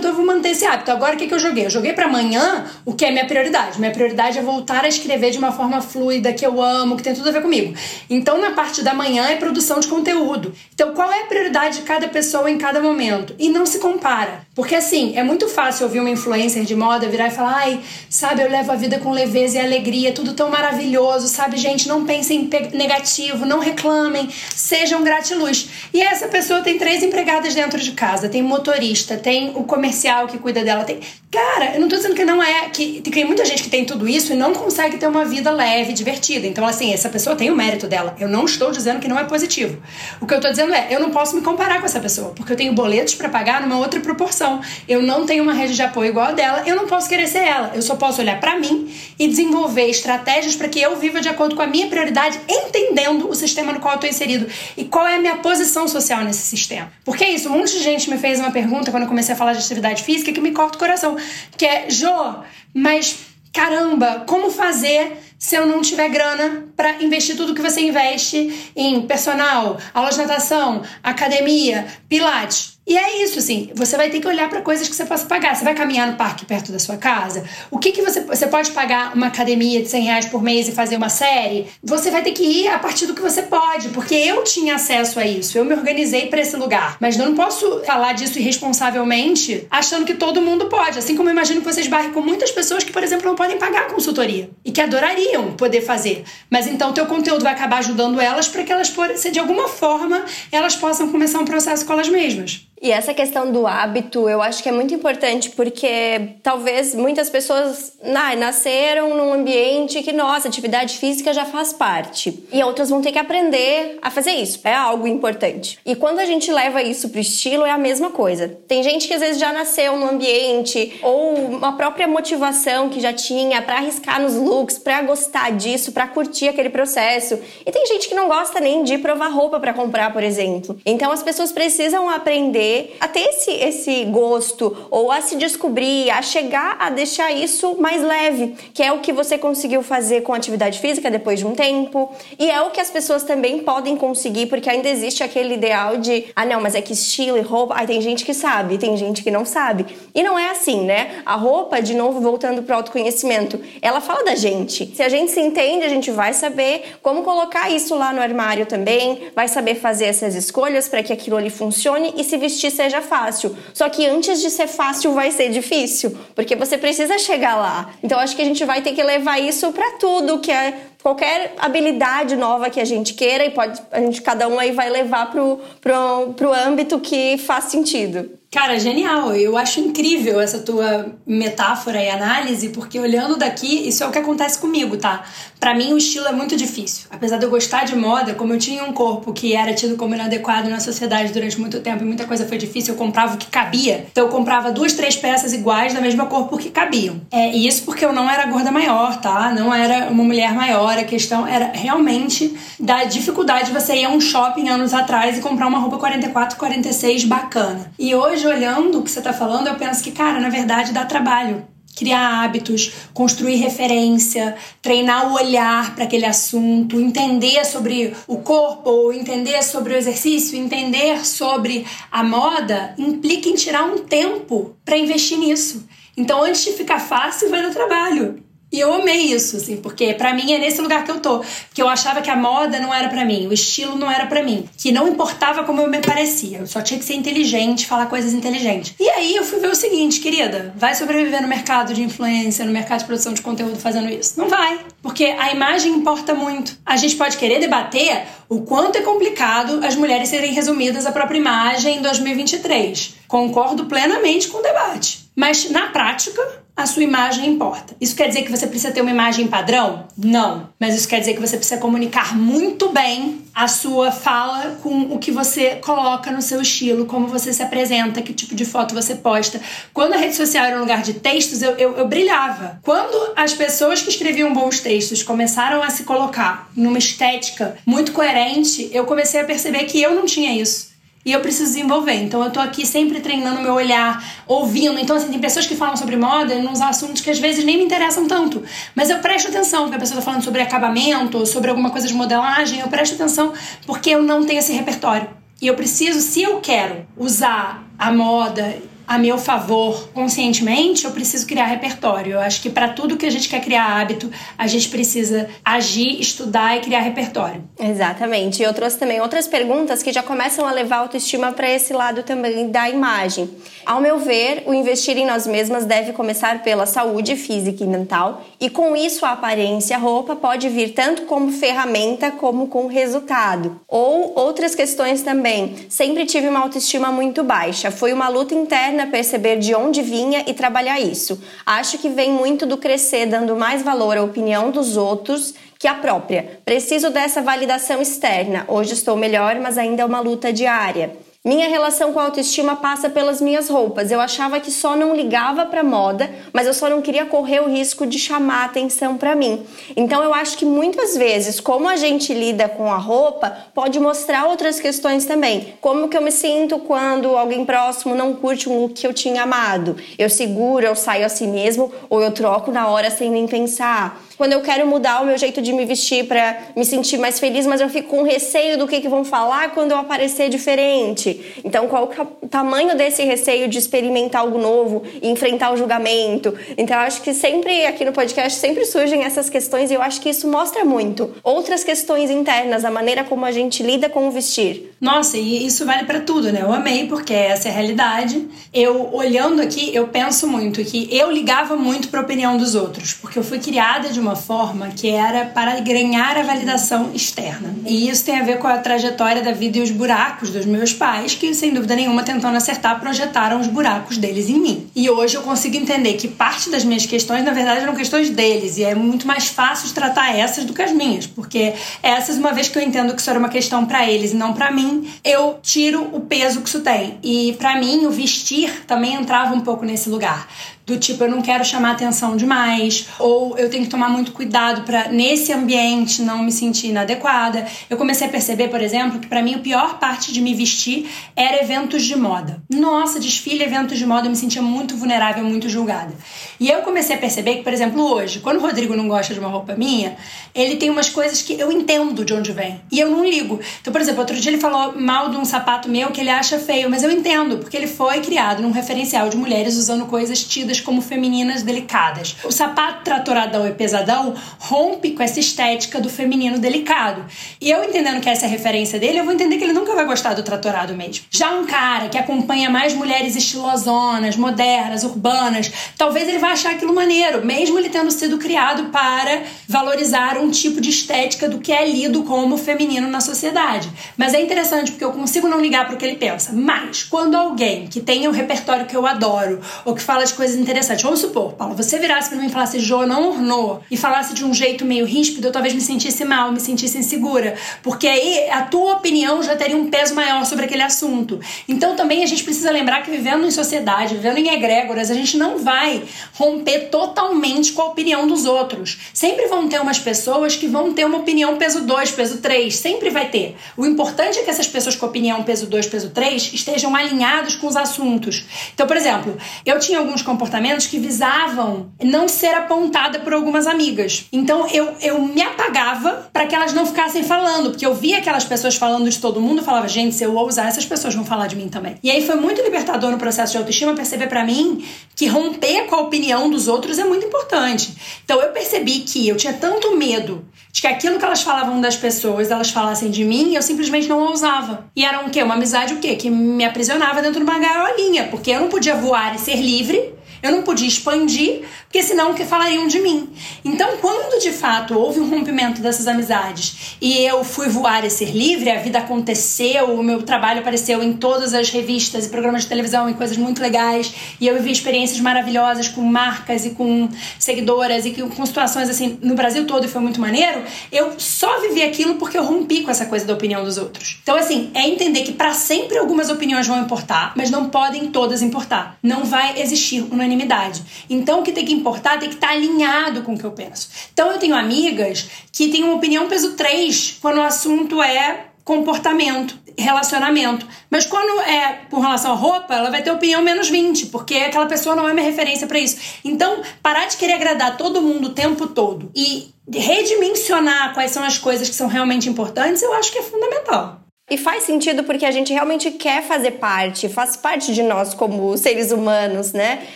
Speaker 2: devo manter esse hábito. Agora, o que, que eu joguei? Eu joguei para amanhã o que é minha prioridade. Minha prioridade é voltar a escrever de uma forma fluida, que eu amo, que tem tudo a ver comigo. Então, na parte da manhã é produção de conteúdo. Então, qual é a prioridade de cada pessoa em cada momento? E não se compara. Porque, assim, é muito fácil ouvir uma influencer de moda virar e falar: ai, sabe, eu levo a vida com leveza e alegria, tudo tão maravilhoso, sabe, gente? Não pensem em negativo, não reclamem, sejam gratiluz. E essa pessoa tem três empregadas dentro de casa, tem tem motorista, tem o comercial que cuida dela, tem. Cara, eu não tô dizendo que não é. que Tem muita gente que tem tudo isso e não consegue ter uma vida leve, divertida. Então, assim, essa pessoa tem o mérito dela. Eu não estou dizendo que não é positivo. O que eu tô dizendo é, eu não posso me comparar com essa pessoa, porque eu tenho boletos para pagar numa outra proporção. Eu não tenho uma rede de apoio igual a dela, eu não posso querer ser ela. Eu só posso olhar para mim e desenvolver estratégias para que eu viva de acordo com a minha prioridade, entendendo o sistema no qual eu tô inserido e qual é a minha posição social nesse sistema. Porque é isso, um monte de gente me fez uma pergunta quando eu comecei a falar de atividade física que me corta o coração que é Jô, mas caramba, como fazer se eu não tiver grana para investir tudo que você investe em personal, aulas de natação, academia, pilates? E é isso, assim, você vai ter que olhar para coisas que você possa pagar. Você vai caminhar no parque perto da sua casa? O que que você... Você pode pagar uma academia de 100 reais por mês e fazer uma série? Você vai ter que ir a partir do que você pode, porque eu tinha acesso a isso, eu me organizei para esse lugar. Mas eu não posso falar disso irresponsavelmente achando que todo mundo pode. Assim como eu imagino que vocês barrem com muitas pessoas que, por exemplo, não podem pagar consultoria e que adorariam poder fazer. Mas então teu conteúdo vai acabar ajudando elas para que elas, de alguma forma, elas possam começar um processo com elas mesmas.
Speaker 1: E essa questão do hábito, eu acho que é muito importante porque talvez muitas pessoas ah, nasceram num ambiente que, nossa, atividade física já faz parte. E outras vão ter que aprender a fazer isso. É algo importante. E quando a gente leva isso pro estilo, é a mesma coisa. Tem gente que às vezes já nasceu no ambiente ou uma própria motivação que já tinha para arriscar nos looks, para gostar disso, para curtir aquele processo. E tem gente que não gosta nem de provar roupa para comprar, por exemplo. Então as pessoas precisam aprender aprender a ter esse, esse gosto ou a se descobrir, a chegar a deixar isso mais leve, que é o que você conseguiu fazer com atividade física depois de um tempo. E é o que as pessoas também podem conseguir, porque ainda existe aquele ideal de, ah, não, mas é que estilo e roupa. Ah, tem gente que sabe, tem gente que não sabe. E não é assim, né? A roupa, de novo, voltando para o autoconhecimento, ela fala da gente. Se a gente se entende, a gente vai saber como colocar isso lá no armário também, vai saber fazer essas escolhas para que aquilo ali funcione e se vestir seja fácil. Só que antes de ser fácil vai ser difícil, porque você precisa chegar lá. Então acho que a gente vai ter que levar isso para tudo, que é qualquer habilidade nova que a gente queira e pode a gente cada um aí vai levar pro, pro, pro âmbito que faz sentido.
Speaker 2: Cara, genial. Eu acho incrível essa tua metáfora e análise, porque olhando daqui, isso é o que acontece comigo, tá? Para mim, o estilo é muito difícil. Apesar de eu gostar de moda, como eu tinha um corpo que era tido como inadequado na sociedade durante muito tempo e muita coisa foi difícil, eu comprava o que cabia. Então, eu comprava duas, três peças iguais da mesma cor porque cabiam. É, e isso porque eu não era gorda maior, tá? Não era uma mulher maior. A questão era realmente da dificuldade de você ir a um shopping anos atrás e comprar uma roupa 44, 46 bacana. E hoje, olhando o que você tá falando, eu penso que, cara, na verdade dá trabalho. criar hábitos, construir referência, treinar o olhar para aquele assunto, entender sobre o corpo, entender sobre o exercício, entender sobre a moda, implica em tirar um tempo para investir nisso. Então, antes de ficar fácil, vai dar trabalho. E eu amei isso, assim, porque para mim é nesse lugar que eu tô. Porque eu achava que a moda não era para mim, o estilo não era para mim. Que não importava como eu me parecia. Eu só tinha que ser inteligente, falar coisas inteligentes. E aí eu fui ver o seguinte, querida, vai sobreviver no mercado de influência, no mercado de produção de conteúdo fazendo isso? Não vai. Porque a imagem importa muito. A gente pode querer debater o quanto é complicado as mulheres serem resumidas à própria imagem em 2023. Concordo plenamente com o debate. Mas na prática, a sua imagem importa. Isso quer dizer que você precisa ter uma imagem padrão? Não. Mas isso quer dizer que você precisa comunicar muito bem a sua fala com o que você coloca no seu estilo, como você se apresenta, que tipo de foto você posta. Quando a rede social era um lugar de textos, eu, eu, eu brilhava. Quando as pessoas que escreviam bons textos começaram a se colocar numa estética muito coerente, eu comecei a perceber que eu não tinha isso e eu preciso desenvolver. Então eu tô aqui sempre treinando meu olhar, ouvindo. Então, assim, tem pessoas que falam sobre moda nos assuntos que às vezes nem me interessam tanto. Mas eu presto atenção, porque a pessoa tá falando sobre acabamento, sobre alguma coisa de modelagem, eu presto atenção porque eu não tenho esse repertório. E eu preciso, se eu quero usar a moda a meu favor conscientemente, eu preciso criar repertório. Eu acho que para tudo que a gente quer criar hábito, a gente precisa agir, estudar e criar repertório.
Speaker 1: Exatamente. Eu trouxe também outras perguntas que já começam a levar a autoestima para esse lado também da imagem. Ao meu ver, o investir em nós mesmas deve começar pela saúde física e mental, e com isso a aparência, a roupa pode vir tanto como ferramenta como com resultado. Ou outras questões também. Sempre tive uma autoestima muito baixa. Foi uma luta interna perceber de onde vinha e trabalhar isso. Acho que vem muito do crescer dando mais valor à opinião dos outros que a própria. Preciso dessa validação externa. Hoje estou melhor, mas ainda é uma luta diária. Minha relação com a autoestima passa pelas minhas roupas. Eu achava que só não ligava para moda, mas eu só não queria correr o risco de chamar atenção para mim. Então eu acho que muitas vezes como a gente lida com a roupa pode mostrar outras questões também. Como que eu me sinto quando alguém próximo não curte um look que eu tinha amado? Eu seguro, eu saio assim mesmo ou eu troco na hora sem nem pensar? Quando eu quero mudar o meu jeito de me vestir para me sentir mais feliz, mas eu fico com receio do que, que vão falar quando eu aparecer diferente. Então, qual é o tamanho desse receio de experimentar algo novo e enfrentar o julgamento? Então, eu acho que sempre aqui no podcast sempre surgem essas questões e eu acho que isso mostra muito outras questões internas, a maneira como a gente lida com o vestir.
Speaker 2: Nossa, e isso vale para tudo, né? Eu amei porque essa é a realidade. Eu olhando aqui, eu penso muito que eu ligava muito para a opinião dos outros, porque eu fui criada de uma uma forma que era para ganhar a validação externa. E isso tem a ver com a trajetória da vida e os buracos dos meus pais, que sem dúvida nenhuma, tentando acertar, projetaram os buracos deles em mim. E hoje eu consigo entender que parte das minhas questões, na verdade, eram questões deles, e é muito mais fácil tratar essas do que as minhas, porque essas, uma vez que eu entendo que isso era uma questão para eles e não para mim, eu tiro o peso que isso tem. E para mim, o vestir também entrava um pouco nesse lugar do tipo eu não quero chamar atenção demais ou eu tenho que tomar muito cuidado para nesse ambiente não me sentir inadequada. Eu comecei a perceber, por exemplo, que para mim a pior parte de me vestir era eventos de moda. Nossa, desfile, eventos de moda, eu me sentia muito vulnerável, muito julgada. E eu comecei a perceber que, por exemplo, hoje, quando o Rodrigo não gosta de uma roupa minha, ele tem umas coisas que eu entendo de onde vem e eu não ligo. Então, por exemplo, outro dia ele falou mal de um sapato meu que ele acha feio, mas eu entendo, porque ele foi criado num referencial de mulheres usando coisas tidas como femininas delicadas. O sapato tratoradão e pesadão rompe com essa estética do feminino delicado. E eu entendendo que essa é a referência dele, eu vou entender que ele nunca vai gostar do tratorado mesmo. Já um cara que acompanha mais mulheres estilosonas, modernas, urbanas, talvez ele vá achar aquilo maneiro, mesmo ele tendo sido criado para valorizar um tipo de estética do que é lido como feminino na sociedade. Mas é interessante porque eu consigo não ligar para o que ele pensa. Mas quando alguém que tem o repertório que eu adoro ou que fala de coisas interessante. Vamos supor, Paulo, você virasse pra mim e falasse Jo não ornou e falasse de um jeito meio ríspido, eu talvez me sentisse mal, me sentisse insegura, porque aí a tua opinião já teria um peso maior sobre aquele assunto. Então também a gente precisa lembrar que vivendo em sociedade, vivendo em egrégoras, a gente não vai romper totalmente com a opinião dos outros. Sempre vão ter umas pessoas que vão ter uma opinião peso 2, peso 3, sempre vai ter. O importante é que essas pessoas com opinião peso 2, peso 3 estejam alinhados com os assuntos. Então, por exemplo, eu tinha alguns comportamentos comportamentos que visavam não ser apontada por algumas amigas. Então eu, eu me apagava para que elas não ficassem falando, porque eu via aquelas pessoas falando de todo mundo, eu falava, gente, se eu ousar, essas pessoas vão falar de mim também. E aí foi muito libertador no processo de autoestima perceber para mim que romper com a opinião dos outros é muito importante. Então eu percebi que eu tinha tanto medo de que aquilo que elas falavam das pessoas, elas falassem de mim, eu simplesmente não ousava. E era um quê? Uma amizade o quê? Que me aprisionava dentro de uma gaiolinha, porque eu não podia voar e ser livre eu não podia expandir, porque senão que falariam de mim. Então, quando de fato houve um rompimento dessas amizades e eu fui voar e ser livre, a vida aconteceu, o meu trabalho apareceu em todas as revistas e programas de televisão e coisas muito legais, e eu vivi experiências maravilhosas com marcas e com seguidoras e com situações assim no Brasil todo e foi muito maneiro, eu só vivi aquilo porque eu rompi com essa coisa da opinião dos outros. Então, assim, é entender que para sempre algumas opiniões vão importar, mas não podem todas importar. Não vai existir unanimidade unanimidade. Então, o que tem que importar tem que estar alinhado com o que eu penso. Então, eu tenho amigas que têm uma opinião peso 3 quando o assunto é comportamento, relacionamento. Mas quando é com relação à roupa, ela vai ter opinião menos 20, porque aquela pessoa não é minha referência para isso. Então, parar de querer agradar todo mundo o tempo todo e redimensionar quais são as coisas que são realmente importantes, eu acho que é fundamental.
Speaker 1: E faz sentido porque a gente realmente quer fazer parte, faz parte de nós como seres humanos, né?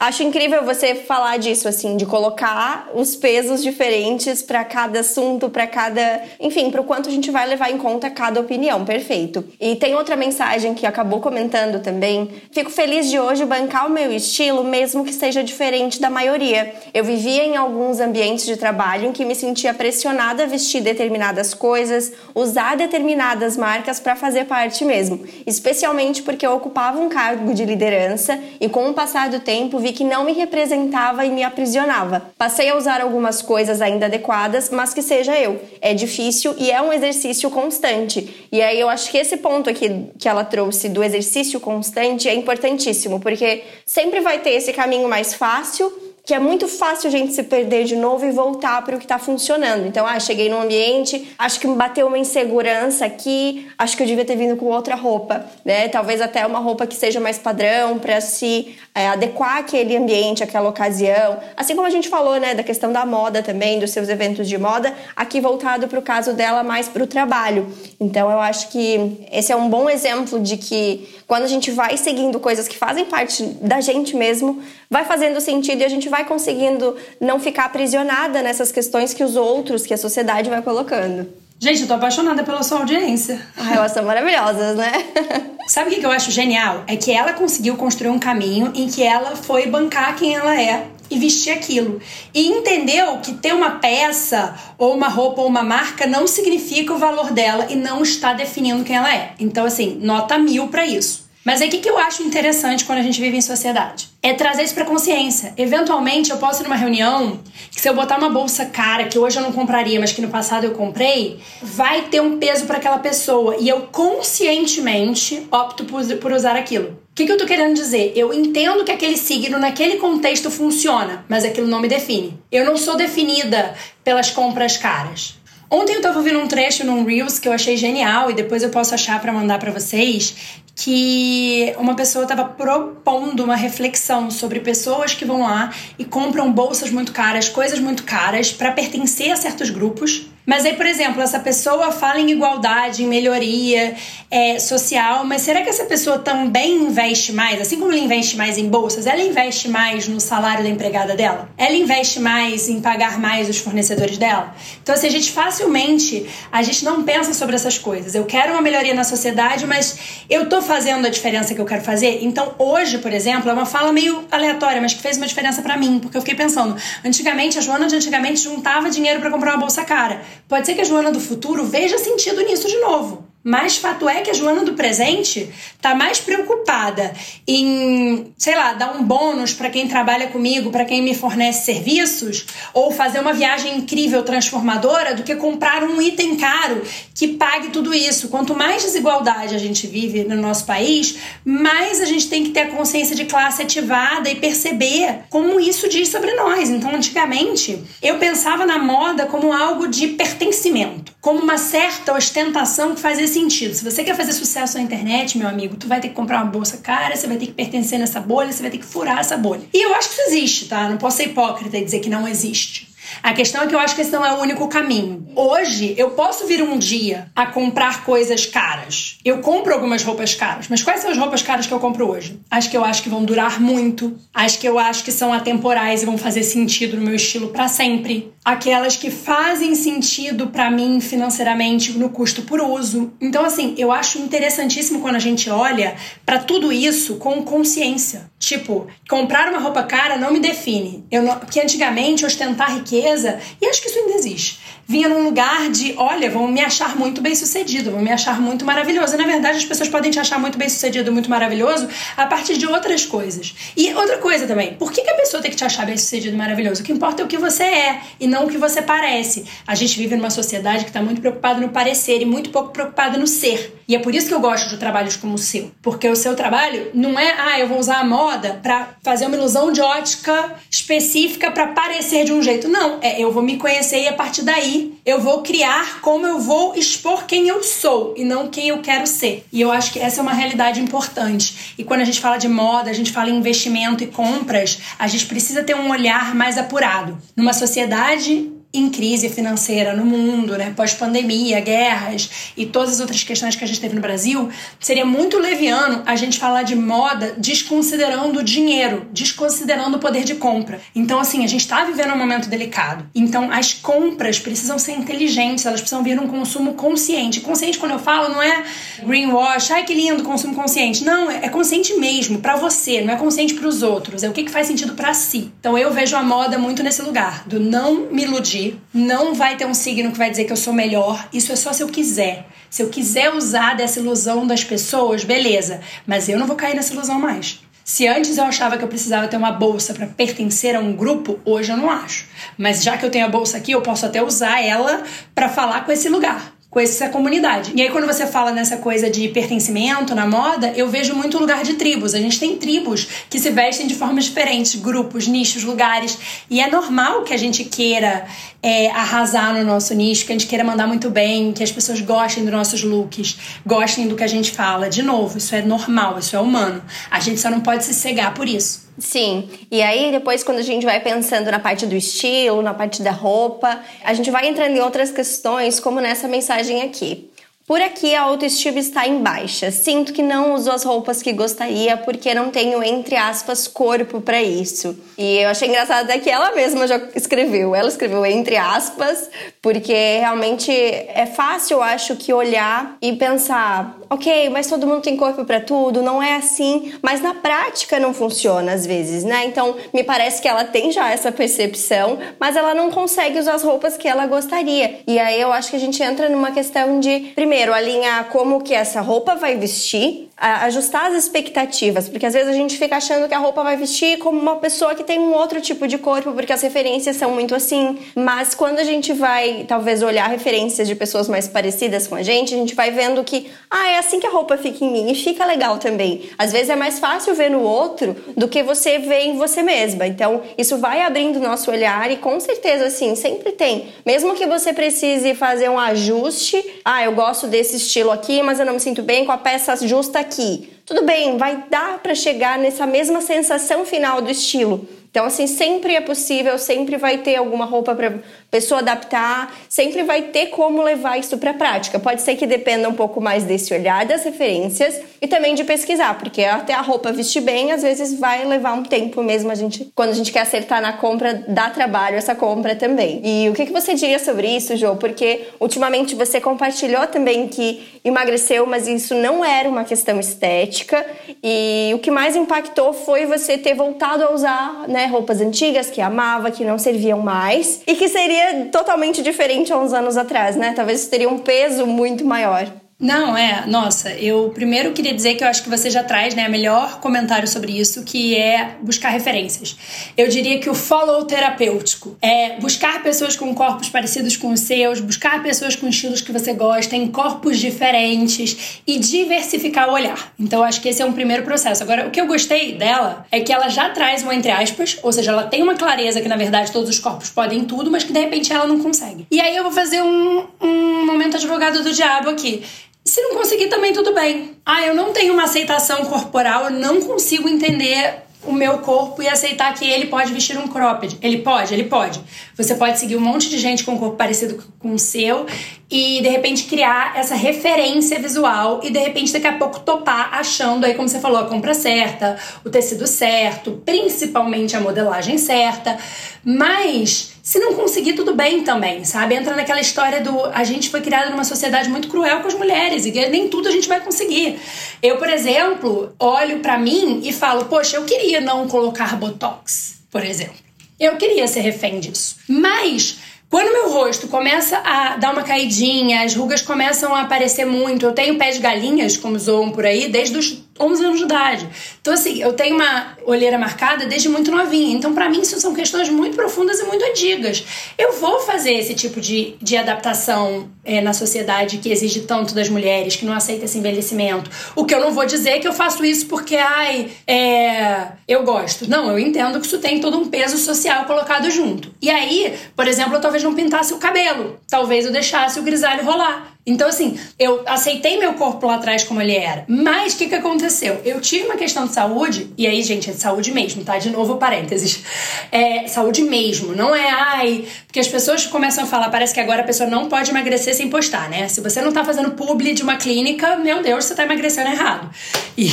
Speaker 1: Acho incrível você falar disso, assim, de colocar os pesos diferentes para cada assunto, para cada. Enfim, para o quanto a gente vai levar em conta cada opinião. Perfeito. E tem outra mensagem que acabou comentando também. Fico feliz de hoje bancar o meu estilo, mesmo que seja diferente da maioria. Eu vivia em alguns ambientes de trabalho em que me sentia pressionada a vestir determinadas coisas, usar determinadas marcas para fazer parte mesmo, especialmente porque eu ocupava um cargo de liderança e com o passar do tempo vi que não me representava e me aprisionava. Passei a usar algumas coisas ainda adequadas, mas que seja eu. É difícil e é um exercício constante. E aí eu acho que esse ponto aqui que ela trouxe do exercício constante é importantíssimo, porque sempre vai ter esse caminho mais fácil que é muito fácil a gente se perder de novo e voltar para o que está funcionando. Então, ah, cheguei num ambiente, acho que me bateu uma insegurança aqui, acho que eu devia ter vindo com outra roupa, né? Talvez até uma roupa que seja mais padrão para se é, adequar àquele ambiente, àquela ocasião. Assim como a gente falou, né, da questão da moda também, dos seus eventos de moda, aqui voltado para o caso dela mais para o trabalho. Então, eu acho que esse é um bom exemplo de que quando a gente vai seguindo coisas que fazem parte da gente mesmo, vai fazendo sentido e a gente vai conseguindo não ficar aprisionada nessas questões que os outros, que a sociedade vai colocando.
Speaker 2: Gente, eu tô apaixonada pela sua audiência.
Speaker 1: Ah, elas são maravilhosas, né?
Speaker 2: Sabe o que eu acho genial? É que ela conseguiu construir um caminho em que ela foi bancar quem ela é e vestir aquilo. E entendeu que ter uma peça, ou uma roupa, ou uma marca não significa o valor dela e não está definindo quem ela é. Então, assim, nota mil para isso. Mas aí o que, que eu acho interessante quando a gente vive em sociedade? É trazer isso pra consciência. Eventualmente eu posso ir numa reunião que se eu botar uma bolsa cara, que hoje eu não compraria, mas que no passado eu comprei, vai ter um peso para aquela pessoa. E eu conscientemente opto por usar aquilo. O que, que eu tô querendo dizer? Eu entendo que aquele signo naquele contexto funciona, mas aquilo não me define. Eu não sou definida pelas compras caras. Ontem eu tava ouvindo um trecho num Reels que eu achei genial e depois eu posso achar para mandar para vocês, que uma pessoa estava propondo uma reflexão sobre pessoas que vão lá e compram bolsas muito caras, coisas muito caras para pertencer a certos grupos mas aí, por exemplo, essa pessoa fala em igualdade, em melhoria é, social, mas será que essa pessoa também investe mais? Assim como ela investe mais em bolsas, ela investe mais no salário da empregada dela? Ela investe mais em pagar mais os fornecedores dela? Então, assim, a gente facilmente, a gente não pensa sobre essas coisas. Eu quero uma melhoria na sociedade, mas eu tô fazendo a diferença que eu quero fazer? Então, hoje, por exemplo, é uma fala meio aleatória, mas que fez uma diferença para mim, porque eu fiquei pensando, antigamente, a Joana de antigamente juntava dinheiro para comprar uma bolsa cara. Pode ser que a Joana do futuro veja sentido nisso de novo. Mas fato é que a Joana do presente tá mais preocupada em, sei lá, dar um bônus para quem trabalha comigo, para quem me fornece serviços, ou fazer uma viagem incrível, transformadora, do que comprar um item caro que pague tudo isso. Quanto mais desigualdade a gente vive no nosso país, mais a gente tem que ter a consciência de classe ativada e perceber como isso diz sobre nós. Então, antigamente, eu pensava na moda como algo de pertencimento, como uma certa ostentação que fazia sentido. Se você quer fazer sucesso na internet, meu amigo, tu vai ter que comprar uma bolsa cara, você vai ter que pertencer nessa bolha, você vai ter que furar essa bolha. E eu acho que isso existe, tá? Não posso ser hipócrita e dizer que não existe. A questão é que eu acho que esse não é o único caminho. Hoje, eu posso vir um dia a comprar coisas caras. Eu compro algumas roupas caras, mas quais são as roupas caras que eu compro hoje? As que eu acho que vão durar muito, as que eu acho que são atemporais e vão fazer sentido no meu estilo para sempre, aquelas que fazem sentido para mim financeiramente no custo por uso. Então, assim, eu acho interessantíssimo quando a gente olha para tudo isso com consciência. Tipo, comprar uma roupa cara não me define. Eu não... Porque antigamente ostentar riqueza, e acho que isso ainda existe, vinha num lugar de, olha, vão me achar muito bem sucedido, vão me achar muito maravilhoso. E, na verdade, as pessoas podem te achar muito bem sucedido, muito maravilhoso, a partir de outras coisas. E outra coisa também, por que, que a pessoa tem que te achar bem sucedido maravilhoso? O que importa é o que você é e não o que você parece. A gente vive numa sociedade que está muito preocupada no parecer e muito pouco preocupada no ser. E é por isso que eu gosto de trabalhos como o seu. Porque o seu trabalho não é, ah, eu vou usar a moda para fazer uma ilusão de ótica específica para parecer de um jeito. Não, é eu vou me conhecer e a partir daí eu vou criar como eu vou expor quem eu sou e não quem eu quero ser. E eu acho que essa é uma realidade importante. E quando a gente fala de moda, a gente fala em investimento e compras, a gente precisa ter um olhar mais apurado. Numa sociedade em crise financeira no mundo, né, pós-pandemia, guerras e todas as outras questões que a gente teve no Brasil, seria muito leviano a gente falar de moda desconsiderando o dinheiro, desconsiderando o poder de compra. Então, assim, a gente está vivendo um momento delicado. Então, as compras precisam ser inteligentes, elas precisam vir num consumo consciente. Consciente, quando eu falo, não é greenwash, ai que lindo, consumo consciente. Não, é consciente mesmo, para você, não é consciente para os outros. É o que, que faz sentido para si. Então, eu vejo a moda muito nesse lugar, do não me iludir não vai ter um signo que vai dizer que eu sou melhor. Isso é só se eu quiser. Se eu quiser usar dessa ilusão das pessoas, beleza. Mas eu não vou cair nessa ilusão mais. Se antes eu achava que eu precisava ter uma bolsa para pertencer a um grupo, hoje eu não acho. Mas já que eu tenho a bolsa aqui, eu posso até usar ela para falar com esse lugar com essa comunidade. E aí, quando você fala nessa coisa de pertencimento na moda, eu vejo muito lugar de tribos. A gente tem tribos que se vestem de formas diferentes, grupos, nichos, lugares. E é normal que a gente queira é, arrasar no nosso nicho, que a gente queira mandar muito bem, que as pessoas gostem dos nossos looks, gostem do que a gente fala. De novo, isso é normal, isso é humano. A gente só não pode se cegar por isso.
Speaker 1: Sim, e aí depois quando a gente vai pensando na parte do estilo, na parte da roupa, a gente vai entrando em outras questões, como nessa mensagem aqui. Por aqui a autoestima está em baixa. Sinto que não uso as roupas que gostaria porque não tenho, entre aspas, corpo para isso. E eu achei engraçado até que ela mesma já escreveu. Ela escreveu entre aspas, porque realmente é fácil, eu acho, que olhar e pensar, ok, mas todo mundo tem corpo para tudo, não é assim. Mas na prática não funciona às vezes, né? Então me parece que ela tem já essa percepção, mas ela não consegue usar as roupas que ela gostaria. E aí eu acho que a gente entra numa questão de, primeiro, alinhar como que essa roupa vai vestir, ajustar as expectativas, porque às vezes a gente fica achando que a roupa vai vestir como uma pessoa que tem um outro tipo de corpo, porque as referências são muito assim. Mas quando a gente vai, talvez, olhar referências de pessoas mais parecidas com a gente, a gente vai vendo que, ah, é assim que a roupa fica em mim e fica legal também. Às vezes é mais fácil ver no outro do que você ver em você mesma. Então, isso vai abrindo o nosso olhar e com certeza, assim, sempre tem. Mesmo que você precise fazer um ajuste, ah, eu gosto desse estilo aqui, mas eu não me sinto bem com a peça justa aqui. Tudo bem, vai dar para chegar nessa mesma sensação final do estilo. Então, assim, sempre é possível, sempre vai ter alguma roupa para pessoa adaptar, sempre vai ter como levar isso para a prática. Pode ser que dependa um pouco mais desse olhar das referências e também de pesquisar, porque até a roupa vestir bem, às vezes vai levar um tempo mesmo a gente, quando a gente quer acertar na compra, dá trabalho essa compra também. E o que, que você diria sobre isso, Jo? Porque ultimamente você compartilhou também que emagreceu, mas isso não era uma questão estética e o que mais impactou foi você ter voltado a usar, né, roupas antigas que amava, que não serviam mais e que seria totalmente diferente há uns anos atrás, né? Talvez teria um peso muito maior.
Speaker 2: Não, é, nossa, eu primeiro queria dizer que eu acho que você já traz, né, melhor comentário sobre isso, que é buscar referências. Eu diria que o follow terapêutico é buscar pessoas com corpos parecidos com os seus, buscar pessoas com estilos que você gosta, em corpos diferentes e diversificar o olhar. Então, acho que esse é um primeiro processo. Agora, o que eu gostei dela é que ela já traz um entre aspas, ou seja, ela tem uma clareza que na verdade todos os corpos podem tudo, mas que de repente ela não consegue. E aí eu vou fazer um, um momento advogado do diabo aqui Se não conseguir, também tudo bem. Ah, eu não tenho uma aceitação corporal, eu não consigo entender o meu corpo e aceitar que ele pode vestir um cropped. Ele pode, ele pode. Você pode seguir um monte de gente com um corpo parecido com o seu e de repente criar essa referência visual e de repente daqui a pouco topar achando aí, como você falou, a compra certa, o tecido certo, principalmente a modelagem certa. Mas se não conseguir, tudo bem também, sabe? Entra naquela história do a gente foi criado numa sociedade muito cruel com as mulheres e nem tudo a gente vai conseguir. Eu, por exemplo, olho para mim e falo, poxa, eu queria não colocar botox, por exemplo. Eu queria ser refém disso. Mas quando meu rosto começa a dar uma caidinha, as rugas começam a aparecer muito, eu tenho pés de galinhas, como zoam por aí, desde os 11 anos de idade. Então, assim, eu tenho uma olheira marcada desde muito novinha. Então, para mim, isso são questões muito profundas e muito antigas. Eu vou fazer esse tipo de, de adaptação é, na sociedade que exige tanto das mulheres, que não aceita esse envelhecimento. O que eu não vou dizer é que eu faço isso porque, ai, é, eu gosto. Não, eu entendo que isso tem todo um peso social colocado junto. E aí, por exemplo, eu talvez não pintasse o cabelo. Talvez eu deixasse o grisalho rolar. Então, assim, eu aceitei meu corpo lá atrás como ele era. Mas o que, que aconteceu? Eu tive uma questão de saúde, e aí, gente, é de saúde mesmo, tá? De novo, parênteses. É saúde mesmo, não é ai. Porque as pessoas começam a falar, parece que agora a pessoa não pode emagrecer sem postar, né? Se você não tá fazendo publi de uma clínica, meu Deus, você tá emagrecendo errado. E,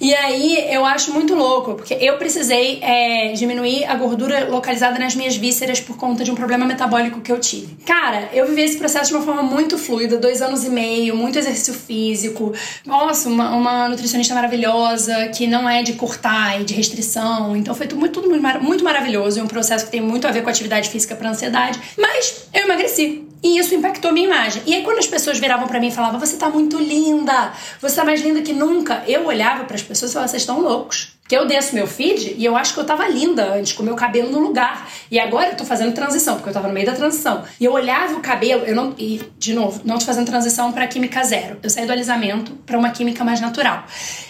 Speaker 2: e aí eu acho muito louco, porque eu precisei é, diminuir a gordura localizada nas minhas vísceras por conta de um problema metabólico que eu tive. Cara, eu vivi esse processo de uma forma muito fluida dois anos e meio, muito exercício físico. Nossa, uma, uma nutricionista maravilhosa, que não é de cortar e de restrição. Então foi tudo, muito, muito, maravilhoso. É um processo que tem muito a ver com atividade física para ansiedade. Mas eu emagreci. E isso impactou minha imagem. E aí, quando as pessoas viravam para mim e falavam: Você tá muito linda, você tá mais linda que nunca, eu olhava para as pessoas e falava: Vocês estão loucos. Que eu desço meu feed e eu acho que eu tava linda antes, com meu cabelo no lugar. E agora eu tô fazendo transição, porque eu tava no meio da transição. E eu olhava o cabelo, eu não. E, de novo, não tô fazendo transição para química zero. Eu saí do alisamento para uma química mais natural.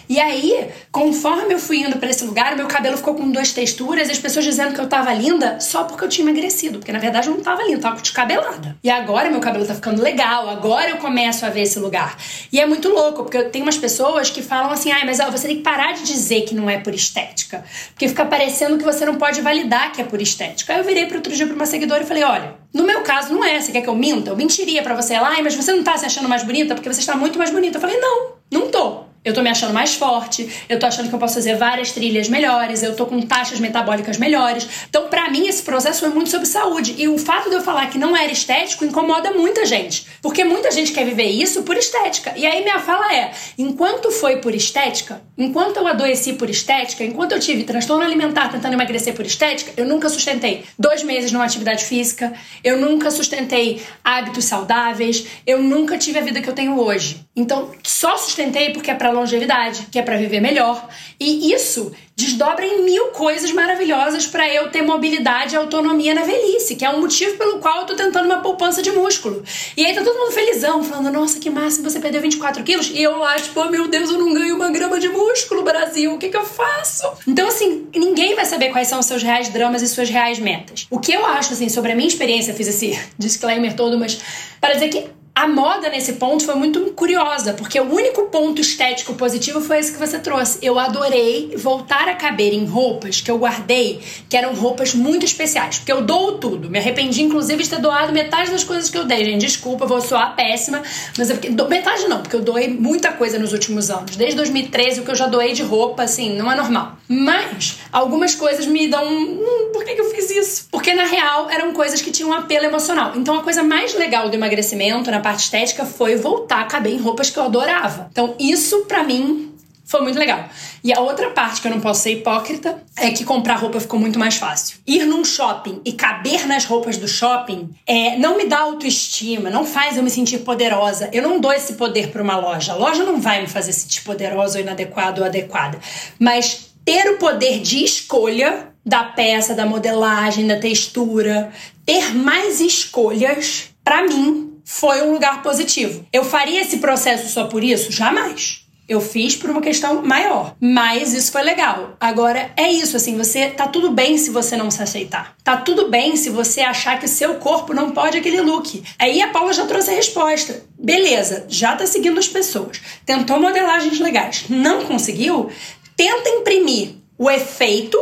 Speaker 2: E aí, conforme eu fui indo para esse lugar, meu cabelo ficou com duas texturas, e as pessoas dizendo que eu tava linda só porque eu tinha emagrecido. Porque na verdade eu não tava linda, eu tava descabelada. E agora meu cabelo tá ficando legal, agora eu começo a ver esse lugar. E é muito louco, porque tem umas pessoas que falam assim: ai, mas ó, você tem que parar de dizer que não é por estética. Porque fica parecendo que você não pode validar que é por estética. Aí eu virei pro outro dia pra uma seguidora e falei: olha, no meu caso não é. Você quer que eu minta? Eu mentiria para você lá, mas você não tá se achando mais bonita porque você está muito mais bonita. Eu falei: não, não tô. Eu tô me achando mais forte, eu tô achando que eu posso fazer várias trilhas melhores, eu tô com taxas metabólicas melhores. Então, para mim, esse processo foi muito sobre saúde. E o fato de eu falar que não era estético incomoda muita gente. Porque muita gente quer viver isso por estética. E aí minha fala é: enquanto foi por estética, enquanto eu adoeci por estética, enquanto eu tive transtorno alimentar tentando emagrecer por estética, eu nunca sustentei dois meses numa atividade física, eu nunca sustentei hábitos saudáveis, eu nunca tive a vida que eu tenho hoje. Então, só sustentei porque é pra longevidade, que é para viver melhor. E isso desdobra em mil coisas maravilhosas para eu ter mobilidade e autonomia na velhice, que é um motivo pelo qual eu tô tentando uma poupança de músculo. E aí tá todo mundo felizão, falando, nossa, que máximo, você perdeu 24 quilos. E eu lá, tipo, oh, meu Deus, eu não ganho uma grama de músculo, Brasil, o que que eu faço? Então, assim, ninguém vai saber quais são os seus reais dramas e suas reais metas. O que eu acho, assim, sobre a minha experiência, fiz esse disclaimer todo, mas para dizer que a moda nesse ponto foi muito curiosa, porque o único ponto estético positivo foi esse que você trouxe. Eu adorei voltar a caber em roupas que eu guardei, que eram roupas muito especiais, porque eu dou tudo. Me arrependi, inclusive, de ter doado metade das coisas que eu dei, gente. Desculpa, vou soar péssima, mas é porque. Metade não, porque eu doei muita coisa nos últimos anos. Desde 2013, o que eu já doei de roupa, assim, não é normal. Mas algumas coisas me dão. Hum, por que, que eu fiz isso? Porque na real eram coisas que tinham um apelo emocional. Então a coisa mais legal do emagrecimento, na parte estética foi voltar a caber em roupas que eu adorava. Então, isso para mim foi muito legal. E a outra parte que eu não posso ser hipócrita é que comprar roupa ficou muito mais fácil. Ir num shopping e caber nas roupas do shopping é, não me dá autoestima, não faz eu me sentir poderosa. Eu não dou esse poder para uma loja. A loja não vai me fazer sentir poderosa ou inadequada ou adequada. Mas ter o poder de escolha da peça, da modelagem, da textura, ter mais escolhas, para mim foi um lugar positivo. Eu faria esse processo só por isso? Jamais. Eu fiz por uma questão maior, mas isso foi legal. Agora é isso, assim, você tá tudo bem se você não se aceitar. Tá tudo bem se você achar que seu corpo não pode aquele look. Aí a Paula já trouxe a resposta. Beleza, já tá seguindo as pessoas. Tentou modelagens legais, não conseguiu? Tenta imprimir o efeito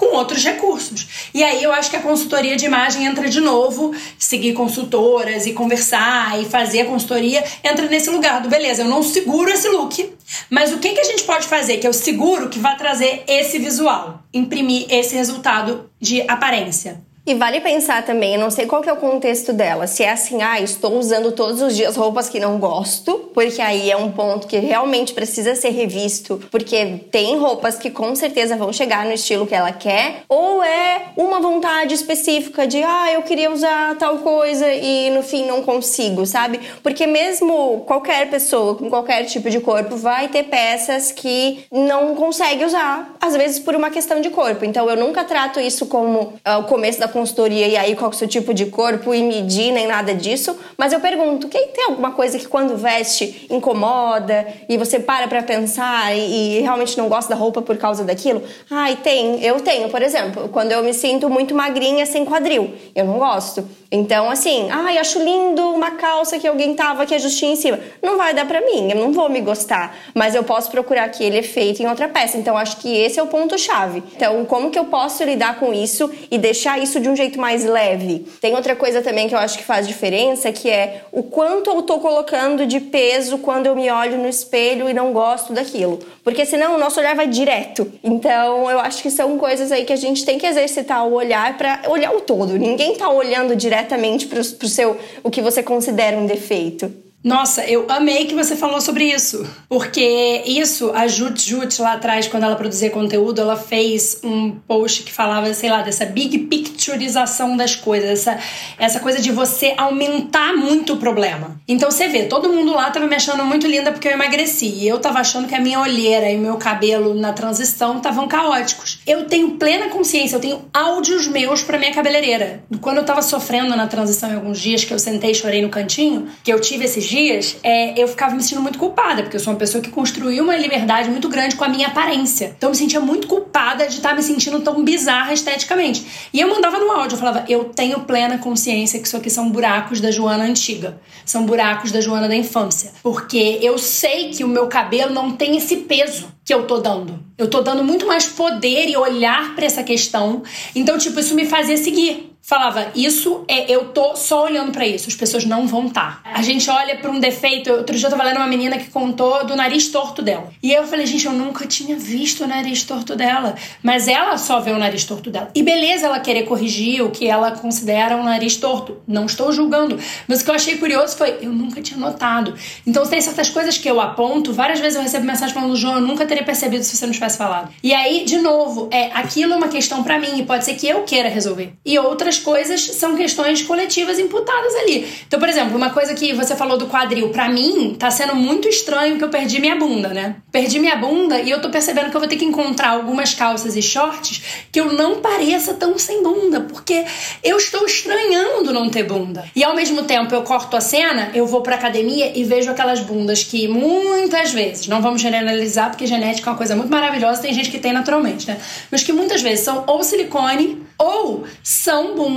Speaker 2: com outros recursos. E aí eu acho que a consultoria de imagem entra de novo, seguir consultoras e conversar e fazer a consultoria entra nesse lugar do beleza, eu não seguro esse look, mas o que, que a gente pode fazer que eu seguro que vai trazer esse visual, imprimir esse resultado de aparência?
Speaker 1: E vale pensar também, eu não sei qual que é o contexto dela, se é assim, ah, estou usando todos os dias roupas que não gosto, porque aí é um ponto que realmente precisa ser revisto, porque tem roupas que com certeza vão chegar no estilo que ela quer, ou é uma vontade específica de, ah, eu queria usar tal coisa e no fim não consigo, sabe? Porque mesmo qualquer pessoa com qualquer tipo de corpo vai ter peças que não consegue usar, às vezes por uma questão de corpo. Então eu nunca trato isso como uh, o começo da consultoria e aí qual é o seu tipo de corpo e medir nem nada disso, mas eu pergunto, quem tem alguma coisa que quando veste incomoda e você para pra pensar e, e realmente não gosta da roupa por causa daquilo? Ai, tem, eu tenho, por exemplo, quando eu me sinto muito magrinha sem quadril, eu não gosto. Então, assim, ai, acho lindo uma calça que alguém tava que é justinha em cima. Não vai dar pra mim, eu não vou me gostar. Mas eu posso procurar aquele efeito em outra peça. Então, acho que esse é o ponto-chave. Então, como que eu posso lidar com isso e deixar isso de um jeito mais leve? Tem outra coisa também que eu acho que faz diferença, que é o quanto eu tô colocando de peso quando eu me olho no espelho e não gosto daquilo. Porque senão o nosso olhar vai direto. Então, eu acho que são coisas aí que a gente tem que exercitar o olhar para olhar o todo. Ninguém tá olhando diretamente para o seu o que você considera um defeito.
Speaker 2: Nossa, eu amei que você falou sobre isso. Porque isso, a Jut Jut lá atrás, quando ela produzia conteúdo, ela fez um post que falava, sei lá, dessa big pictureização das coisas, essa, essa coisa de você aumentar muito o problema. Então você vê, todo mundo lá tava me achando muito linda porque eu emagreci. E eu tava achando que a minha olheira e o meu cabelo na transição estavam caóticos. Eu tenho plena consciência, eu tenho áudios meus pra minha cabeleireira. Quando eu tava sofrendo na transição em alguns dias, que eu sentei e chorei no cantinho, que eu tive esses dias, é, eu ficava me sentindo muito culpada, porque eu sou uma pessoa que construiu uma liberdade muito grande com a minha aparência. Então eu me sentia muito culpada de estar me sentindo tão bizarra esteticamente. E eu mandava no áudio, eu falava, eu tenho plena consciência que isso aqui são buracos da Joana antiga. São buracos da Joana da infância. Porque eu sei que o meu cabelo não tem esse peso que eu tô dando. Eu tô dando muito mais poder e olhar para essa questão. Então, tipo, isso me fazia seguir falava, isso é, eu tô só olhando para isso, as pessoas não vão estar. Tá. A gente olha para um defeito, outro dia eu tava lendo uma menina que contou do nariz torto dela. E eu falei, gente, eu nunca tinha visto o nariz torto dela, mas ela só vê o nariz torto dela. E beleza ela querer corrigir o que ela considera um nariz torto, não estou julgando, mas o que eu achei curioso foi, eu nunca tinha notado. Então tem certas coisas que eu aponto, várias vezes eu recebo mensagem falando, João, eu nunca teria percebido se você não tivesse falado. E aí, de novo, é aquilo é uma questão para mim e pode ser que eu queira resolver. E outras coisas são questões coletivas imputadas ali. Então, por exemplo, uma coisa que você falou do quadril, para mim tá sendo muito estranho que eu perdi minha bunda, né? Perdi minha bunda e eu tô percebendo que eu vou ter que encontrar algumas calças e shorts que eu não pareça tão sem bunda, porque eu estou estranhando não ter bunda. E ao mesmo tempo eu corto a cena, eu vou pra academia e vejo aquelas bundas que muitas vezes, não vamos generalizar porque genética é uma coisa muito maravilhosa, tem gente que tem naturalmente, né? Mas que muitas vezes são ou silicone ou são bundas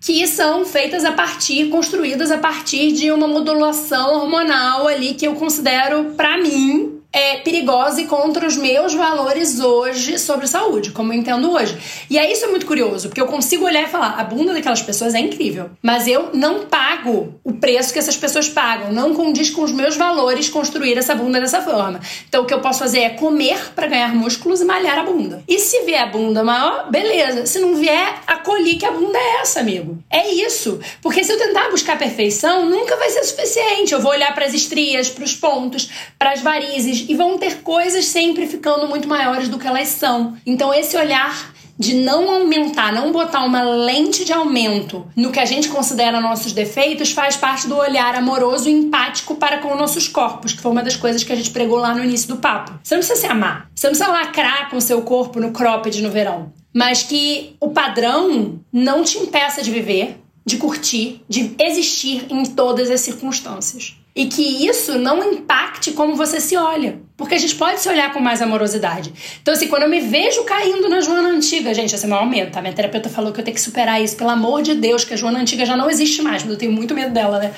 Speaker 2: que são feitas a partir, construídas a partir de uma modulação hormonal ali que eu considero, para mim, é, perigosa e contra os meus valores hoje sobre saúde, como eu entendo hoje. E aí isso é muito curioso, porque eu consigo olhar e falar: a bunda daquelas pessoas é incrível, mas eu não pago o preço que essas pessoas pagam, não condiz com os meus valores construir essa bunda dessa forma. Então o que eu posso fazer é comer para ganhar músculos e malhar a bunda. E se vier a bunda maior, beleza. Se não vier, acolhi que a bunda é essa, amigo. É isso. Porque se eu tentar buscar perfeição, nunca vai ser suficiente. Eu vou olhar para as estrias, para os pontos, para as varizes e vão ter coisas sempre ficando muito maiores do que elas são. Então, esse olhar de não aumentar, não botar uma lente de aumento no que a gente considera nossos defeitos, faz parte do olhar amoroso e empático para com nossos corpos, que foi uma das coisas que a gente pregou lá no início do papo. Você não precisa se amar, você não precisa lacrar com o seu corpo no cropped no verão, mas que o padrão não te impeça de viver, de curtir, de existir em todas as circunstâncias. E que isso não impacte como você se olha. Porque a gente pode se olhar com mais amorosidade. Então, assim, quando eu me vejo caindo na Joana Antiga, gente, é meu aumento, tá? Minha terapeuta falou que eu tenho que superar isso, pelo amor de Deus, que a Joana Antiga já não existe mais, mas eu tenho muito medo dela, né?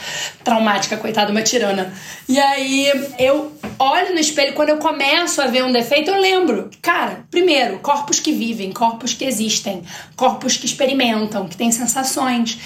Speaker 2: Traumática, coitada, uma tirana. E aí, eu olho no espelho, quando eu começo a ver um defeito, eu lembro. Cara, primeiro, corpos que vivem, corpos que existem, corpos que experimentam, que têm sensações.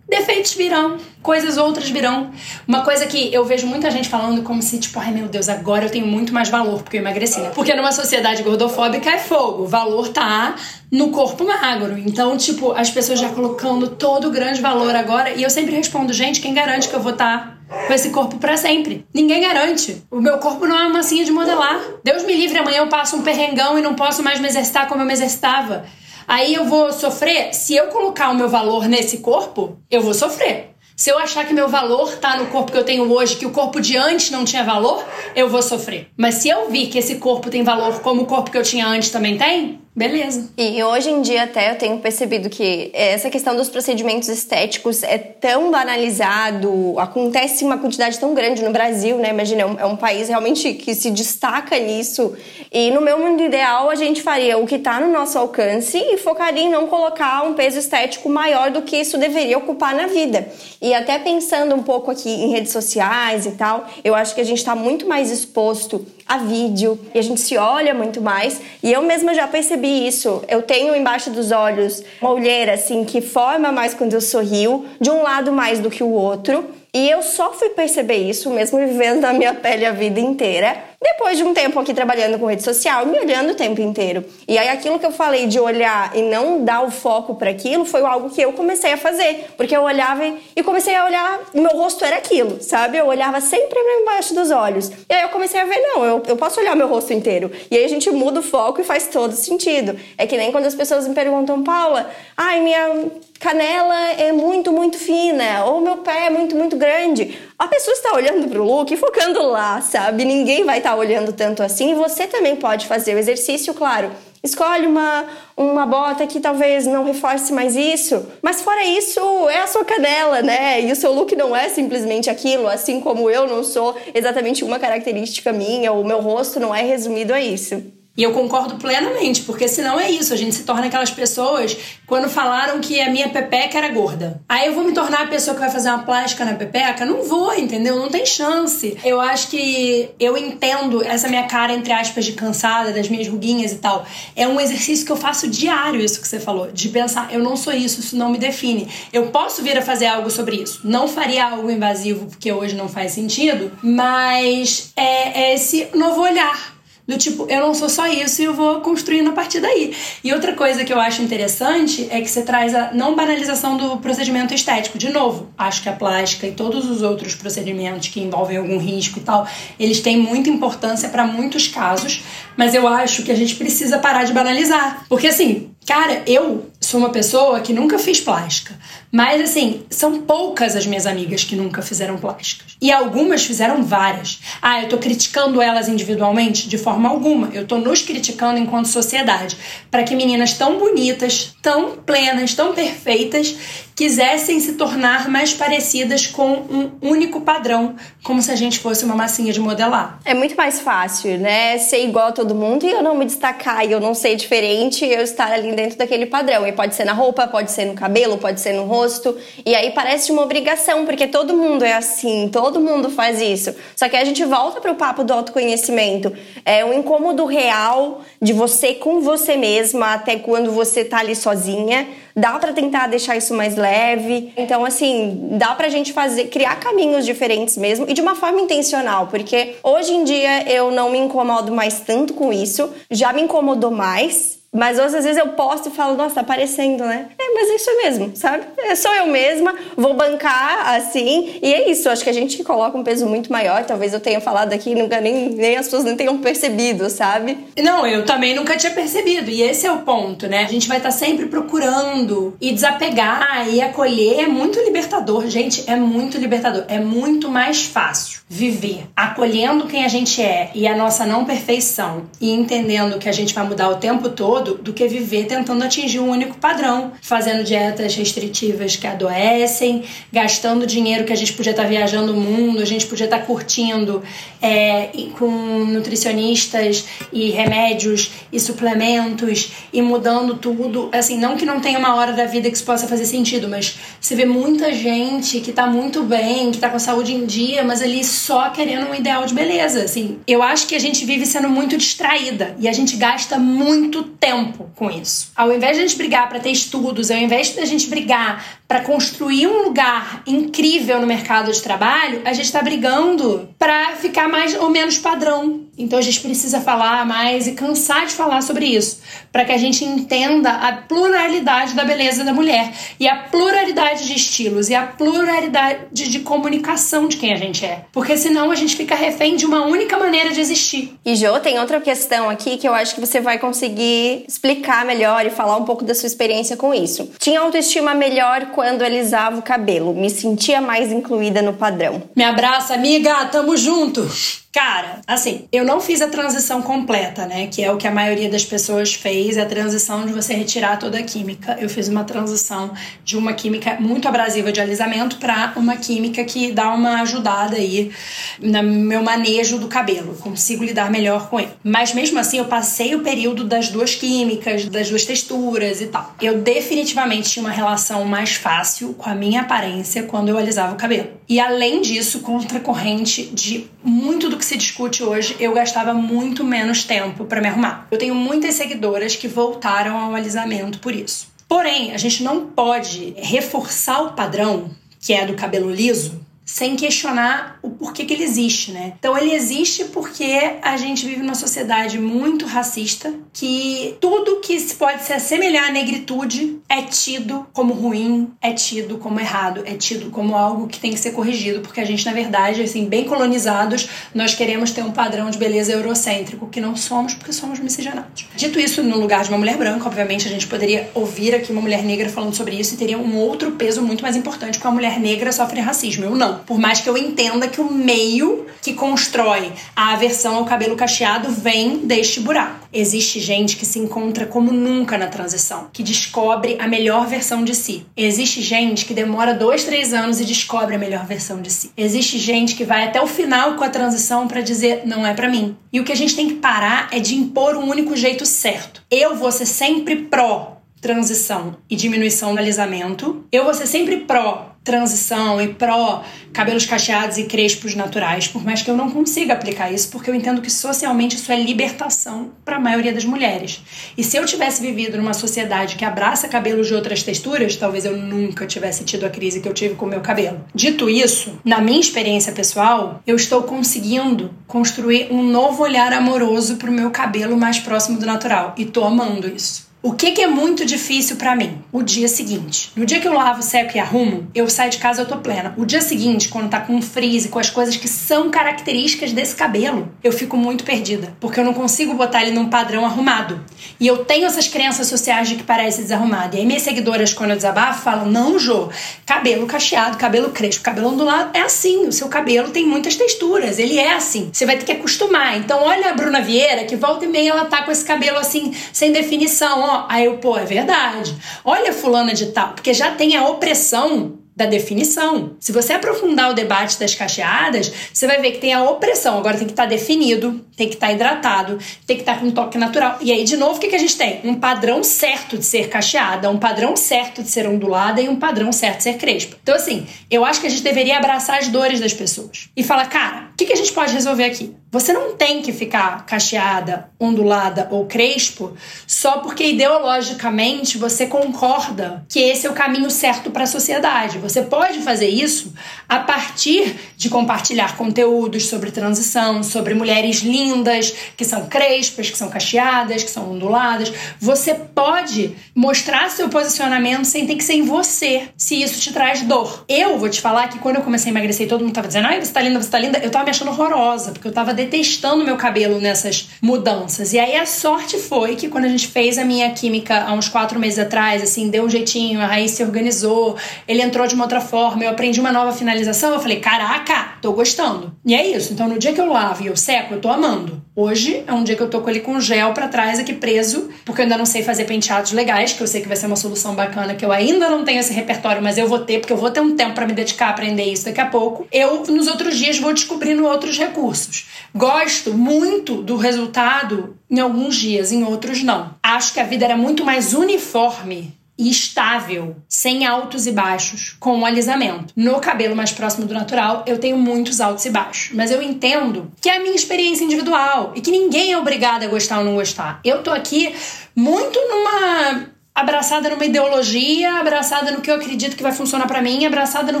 Speaker 2: Defeitos virão, coisas outras virão. Uma coisa que eu vejo muita gente falando como se, tipo, ai meu Deus, agora eu tenho muito mais valor porque eu emagreci. Né? Porque numa sociedade gordofóbica é fogo. O valor tá no corpo magro. Então, tipo, as pessoas já colocando todo o grande valor agora. E eu sempre respondo, gente, quem garante que eu vou estar tá com esse corpo para sempre. Ninguém garante. O meu corpo não é uma massinha de modelar. Deus me livre, amanhã eu passo um perrengão e não posso mais me exercitar como eu me exercitava. Aí eu vou sofrer. Se eu colocar o meu valor nesse corpo, eu vou sofrer. Se eu achar que meu valor tá no corpo que eu tenho hoje, que o corpo de antes não tinha valor, eu vou sofrer. Mas se eu vi que esse corpo tem valor como o corpo que eu tinha antes também tem, Beleza.
Speaker 1: E hoje em dia até eu tenho percebido que essa questão dos procedimentos estéticos é tão banalizado, acontece uma quantidade tão grande no Brasil, né? Imagina, é um, é um país realmente que se destaca nisso. E no meu mundo ideal a gente faria o que está no nosso alcance e focaria em não colocar um peso estético maior do que isso deveria ocupar na vida. E até pensando um pouco aqui em redes sociais e tal, eu acho que a gente está muito mais exposto a vídeo e a gente se olha muito mais. E eu mesma já percebi isso. Eu tenho embaixo dos olhos uma olheira assim que forma mais quando eu sorrio, de um lado mais do que o outro. E eu só fui perceber isso mesmo vivendo na minha pele a vida inteira depois de um tempo aqui trabalhando com rede social, me olhando o tempo inteiro. E aí aquilo que eu falei de olhar e não dar o foco para aquilo foi algo que eu comecei a fazer, porque eu olhava e comecei a olhar, o meu rosto era aquilo, sabe? Eu olhava sempre embaixo dos olhos. E aí eu comecei a ver, não, eu, eu posso olhar meu rosto inteiro. E aí a gente muda o foco e faz todo sentido. É que nem quando as pessoas me perguntam, Paula, ai, minha canela é muito, muito fina, ou meu pé é muito, muito grande. A pessoa está olhando para o look e focando lá, sabe? Ninguém vai estar tá olhando tanto assim. Você também pode fazer o exercício, claro. Escolhe uma, uma bota que talvez não reforce mais isso, mas fora isso, é a sua canela, né? E o seu look não é simplesmente aquilo, assim como eu não sou exatamente uma característica minha, o meu rosto não é resumido a isso.
Speaker 2: E eu concordo plenamente, porque senão é isso, a gente se torna aquelas pessoas quando falaram que a minha pepeca era gorda. Aí eu vou me tornar a pessoa que vai fazer uma plástica na pepeca? Não vou, entendeu? Não tem chance. Eu acho que eu entendo essa minha cara, entre aspas, de cansada, das minhas ruguinhas e tal. É um exercício que eu faço diário, isso que você falou, de pensar, eu não sou isso, isso não me define. Eu posso vir a fazer algo sobre isso. Não faria algo invasivo, porque hoje não faz sentido, mas é, é esse novo olhar do tipo, eu não sou só isso e eu vou construindo a partir daí. E outra coisa que eu acho interessante é que você traz a não banalização do procedimento estético. De novo, acho que a plástica e todos os outros procedimentos que envolvem algum risco e tal, eles têm muita importância para muitos casos, mas eu acho que a gente precisa parar de banalizar. Porque assim, Cara, eu sou uma pessoa que nunca fiz plástica. Mas, assim, são poucas as minhas amigas que nunca fizeram plásticas. E algumas fizeram várias. Ah, eu tô criticando elas individualmente? De forma alguma. Eu tô nos criticando enquanto sociedade. para que meninas tão bonitas, tão plenas, tão perfeitas, quisessem se tornar mais parecidas com um único padrão, como se a gente fosse uma massinha de modelar.
Speaker 1: É muito mais fácil, né? Ser igual a todo mundo e eu não me destacar e eu não ser diferente e eu estar ali dentro daquele padrão. E pode ser na roupa, pode ser no cabelo, pode ser no rosto. E aí parece uma obrigação, porque todo mundo é assim, todo mundo faz isso. Só que a gente volta para o papo do autoconhecimento. É um incômodo real de você com você mesma, até quando você tá ali sozinha. Dá para tentar deixar isso mais leve. Então, assim, dá pra gente fazer, criar caminhos diferentes mesmo e de uma forma intencional, porque hoje em dia eu não me incomodo mais tanto com isso, já me incomodou mais mas às vezes eu posto e falo, nossa, tá aparecendo, né? É, mas é isso mesmo, sabe? É só eu mesma, vou bancar assim. E é isso, acho que a gente coloca um peso muito maior. Talvez eu tenha falado aqui nunca nem, nem as pessoas nem tenham percebido, sabe?
Speaker 2: Não, eu também nunca tinha percebido. E esse é o ponto, né? A gente vai estar tá sempre procurando e desapegar e acolher. É muito libertador, gente. É muito libertador. É muito mais fácil viver acolhendo quem a gente é e a nossa não perfeição e entendendo que a gente vai mudar o tempo todo todo do que viver tentando atingir um único padrão, fazendo dietas restritivas que adoecem, gastando dinheiro que a gente podia estar viajando o mundo, a gente podia estar curtindo é, com nutricionistas e remédios e suplementos e mudando tudo. Assim, não que não tenha uma hora da vida que isso possa fazer sentido, mas você vê muita gente que tá muito bem, que tá com a saúde em dia, mas ali só querendo um ideal de beleza. Assim, eu acho que a gente vive sendo muito distraída e a gente gasta muito tempo com isso. Ao invés de a gente brigar para ter estudos, ao invés de a gente brigar para construir um lugar incrível no mercado de trabalho, a gente está brigando para ficar mais ou menos padrão. Então a gente precisa falar mais e cansar de falar sobre isso, para que a gente entenda a pluralidade da beleza da mulher e a pluralidade de estilos e a pluralidade de comunicação de quem a gente é. Porque senão a gente fica refém de uma única maneira de existir.
Speaker 1: E Jo, tem outra questão aqui que eu acho que você vai conseguir explicar melhor e falar um pouco da sua experiência com isso. Tinha autoestima melhor quando alisava o cabelo, me sentia mais incluída no padrão.
Speaker 2: Me abraça, amiga, tamo junto. Cara, assim, eu não fiz a transição completa, né? Que é o que a maioria das pessoas fez, a transição de você retirar toda a química. Eu fiz uma transição de uma química muito abrasiva de alisamento para uma química que dá uma ajudada aí no meu manejo do cabelo. Consigo lidar melhor com ele. Mas mesmo assim, eu passei o período das duas químicas, das duas texturas e tal. Eu definitivamente tinha uma relação mais fácil com a minha aparência quando eu alisava o cabelo. E além disso, contracorrente de muito do que se discute hoje, eu gastava muito menos tempo para me arrumar. Eu tenho muitas seguidoras que voltaram ao alisamento por isso. Porém, a gente não pode reforçar o padrão, que é do cabelo liso, sem questionar o porquê que ele existe, né? Então ele existe porque a gente vive numa sociedade muito racista, que tudo que se pode se assemelhar à negritude é tido como ruim, é tido como errado, é tido como algo que tem que ser corrigido, porque a gente, na verdade, assim, bem colonizados, nós queremos ter um padrão de beleza eurocêntrico, que não somos porque somos miscigenados. Dito isso, no lugar de uma mulher branca, obviamente a gente poderia ouvir aqui uma mulher negra falando sobre isso e teria um outro peso muito mais importante, porque a mulher negra sofre racismo. Eu não. Por mais que eu entenda que o meio que constrói a aversão ao cabelo cacheado vem deste buraco. Existe gente que se encontra como nunca na transição, que descobre a melhor versão de si. Existe gente que demora dois, três anos e descobre a melhor versão de si. Existe gente que vai até o final com a transição para dizer não é para mim. E o que a gente tem que parar é de impor um único jeito certo. Eu vou ser sempre pró transição e diminuição do alisamento. Eu vou ser sempre pró transição e pró cabelos cacheados e crespos naturais, por mais que eu não consiga aplicar isso, porque eu entendo que socialmente isso é libertação para a maioria das mulheres. E se eu tivesse vivido numa sociedade que abraça cabelos de outras texturas, talvez eu nunca tivesse tido a crise que eu tive com o meu cabelo. Dito isso, na minha experiência pessoal, eu estou conseguindo construir um novo olhar amoroso para o meu cabelo mais próximo do natural e tô amando isso. O que, que é muito difícil para mim? O dia seguinte. No dia que eu lavo, seco e arrumo, eu saio de casa eu tô plena. O dia seguinte, quando tá com um frizz, com as coisas que são características desse cabelo, eu fico muito perdida, porque eu não consigo botar ele num padrão arrumado. E eu tenho essas crenças sociais de que parece desarrumado. E aí minhas seguidoras, quando eu desabafo, falam: "Não, Jô, cabelo cacheado, cabelo crespo, cabelo ondulado é assim. O seu cabelo tem muitas texturas, ele é assim. Você vai ter que acostumar. Então, olha a Bruna Vieira, que volta e meia ela tá com esse cabelo assim sem definição, ó Aí eu, pô, é verdade. Olha fulana de tal, porque já tem a opressão da definição. Se você aprofundar o debate das cacheadas, você vai ver que tem a opressão. Agora tem que estar tá definido, tem que estar tá hidratado, tem que estar tá com um toque natural. E aí, de novo, o que, que a gente tem? Um padrão certo de ser cacheada, um padrão certo de ser ondulada e um padrão certo de ser crespa. Então, assim, eu acho que a gente deveria abraçar as dores das pessoas e falar, cara, que, que a gente pode resolver aqui? Você não tem que ficar cacheada, ondulada ou crespo só porque ideologicamente você concorda que esse é o caminho certo para a sociedade. Você pode fazer isso a partir de compartilhar conteúdos sobre transição, sobre mulheres lindas que são crespas, que são cacheadas, que são onduladas. Você pode mostrar seu posicionamento sem ter que ser em você, se isso te traz dor. Eu vou te falar que quando eu comecei a emagrecer, todo mundo tava dizendo: "Ai, você tá linda, você tá linda". Eu tava me achando horrorosa, porque eu tava detestando meu cabelo nessas mudanças. E aí a sorte foi que quando a gente fez a minha química há uns quatro meses atrás, assim, deu um jeitinho, a raiz se organizou, ele entrou de uma outra forma, eu aprendi uma nova finalização, eu falei, caraca, tô gostando. E é isso. Então, no dia que eu lavo e eu seco, eu tô amando. Hoje é um dia que eu tô com ele com gel para trás aqui preso, porque eu ainda não sei fazer penteados legais, que eu sei que vai ser uma solução bacana, que eu ainda não tenho esse repertório, mas eu vou ter, porque eu vou ter um tempo para me dedicar a aprender isso daqui a pouco. Eu, nos outros dias, vou descobrindo outros recursos. Gosto muito do resultado em alguns dias, em outros não. Acho que a vida era muito mais uniforme e estável, sem altos e baixos, com o alisamento. No cabelo mais próximo do natural, eu tenho muitos altos e baixos, mas eu entendo que é a minha experiência individual e que ninguém é obrigado a gostar ou não gostar. Eu tô aqui muito numa abraçada numa ideologia, abraçada no que eu acredito que vai funcionar para mim, abraçada no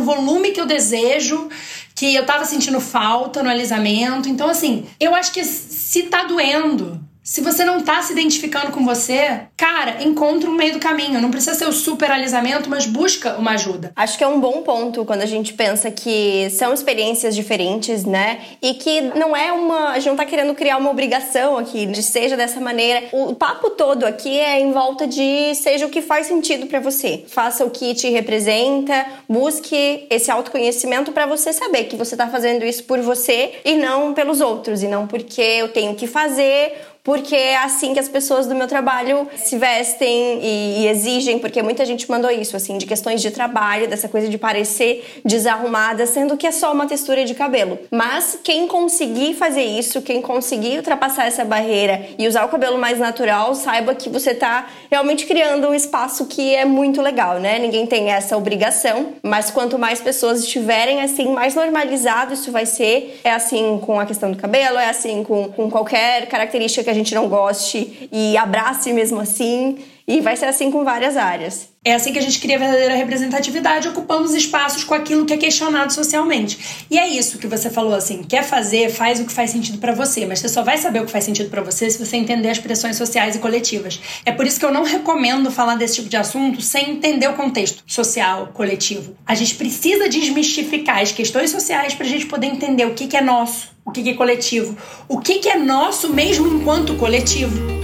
Speaker 2: volume que eu desejo, que eu tava sentindo falta no alisamento. Então assim, eu acho que se tá doendo, se você não tá se identificando com você, cara, encontra um meio do caminho. Não precisa ser o super alisamento, mas busca uma ajuda.
Speaker 1: Acho que é um bom ponto quando a gente pensa que são experiências diferentes, né? E que não é uma. A gente não tá querendo criar uma obrigação aqui de seja dessa maneira. O papo todo aqui é em volta de seja o que faz sentido para você. Faça o que te representa, busque esse autoconhecimento para você saber que você tá fazendo isso por você e não pelos outros, e não porque eu tenho que fazer porque é assim que as pessoas do meu trabalho se vestem e, e, exigem, porque muita gente mandou isso, assim, de questões de trabalho, dessa coisa de parecer desarrumada, sendo que é só uma textura de cabelo. Mas quem conseguir fazer isso, quem conseguir ultrapassar essa barreira e usar o cabelo mais natural, saiba que você tá realmente criando um espaço que é muito legal, né? Ninguém tem essa obrigação, mas quanto mais pessoas estiverem assim, mais normalizado isso vai ser. É assim com a questão do cabelo, é assim com, com qualquer característica que a gente não goste e abrace mesmo assim. E vai ser assim com várias áreas.
Speaker 2: É assim que a gente cria verdadeira representatividade, ocupando os espaços com aquilo que é questionado socialmente. E é isso que você falou assim: quer fazer, faz o que faz sentido para você, mas você só vai saber o que faz sentido para você se você entender as pressões sociais e coletivas. É por isso que eu não recomendo falar desse tipo de assunto sem entender o contexto social, coletivo. A gente precisa desmistificar as questões sociais para a gente poder entender o que, que é nosso, o que, que é coletivo, o que, que é nosso mesmo enquanto coletivo.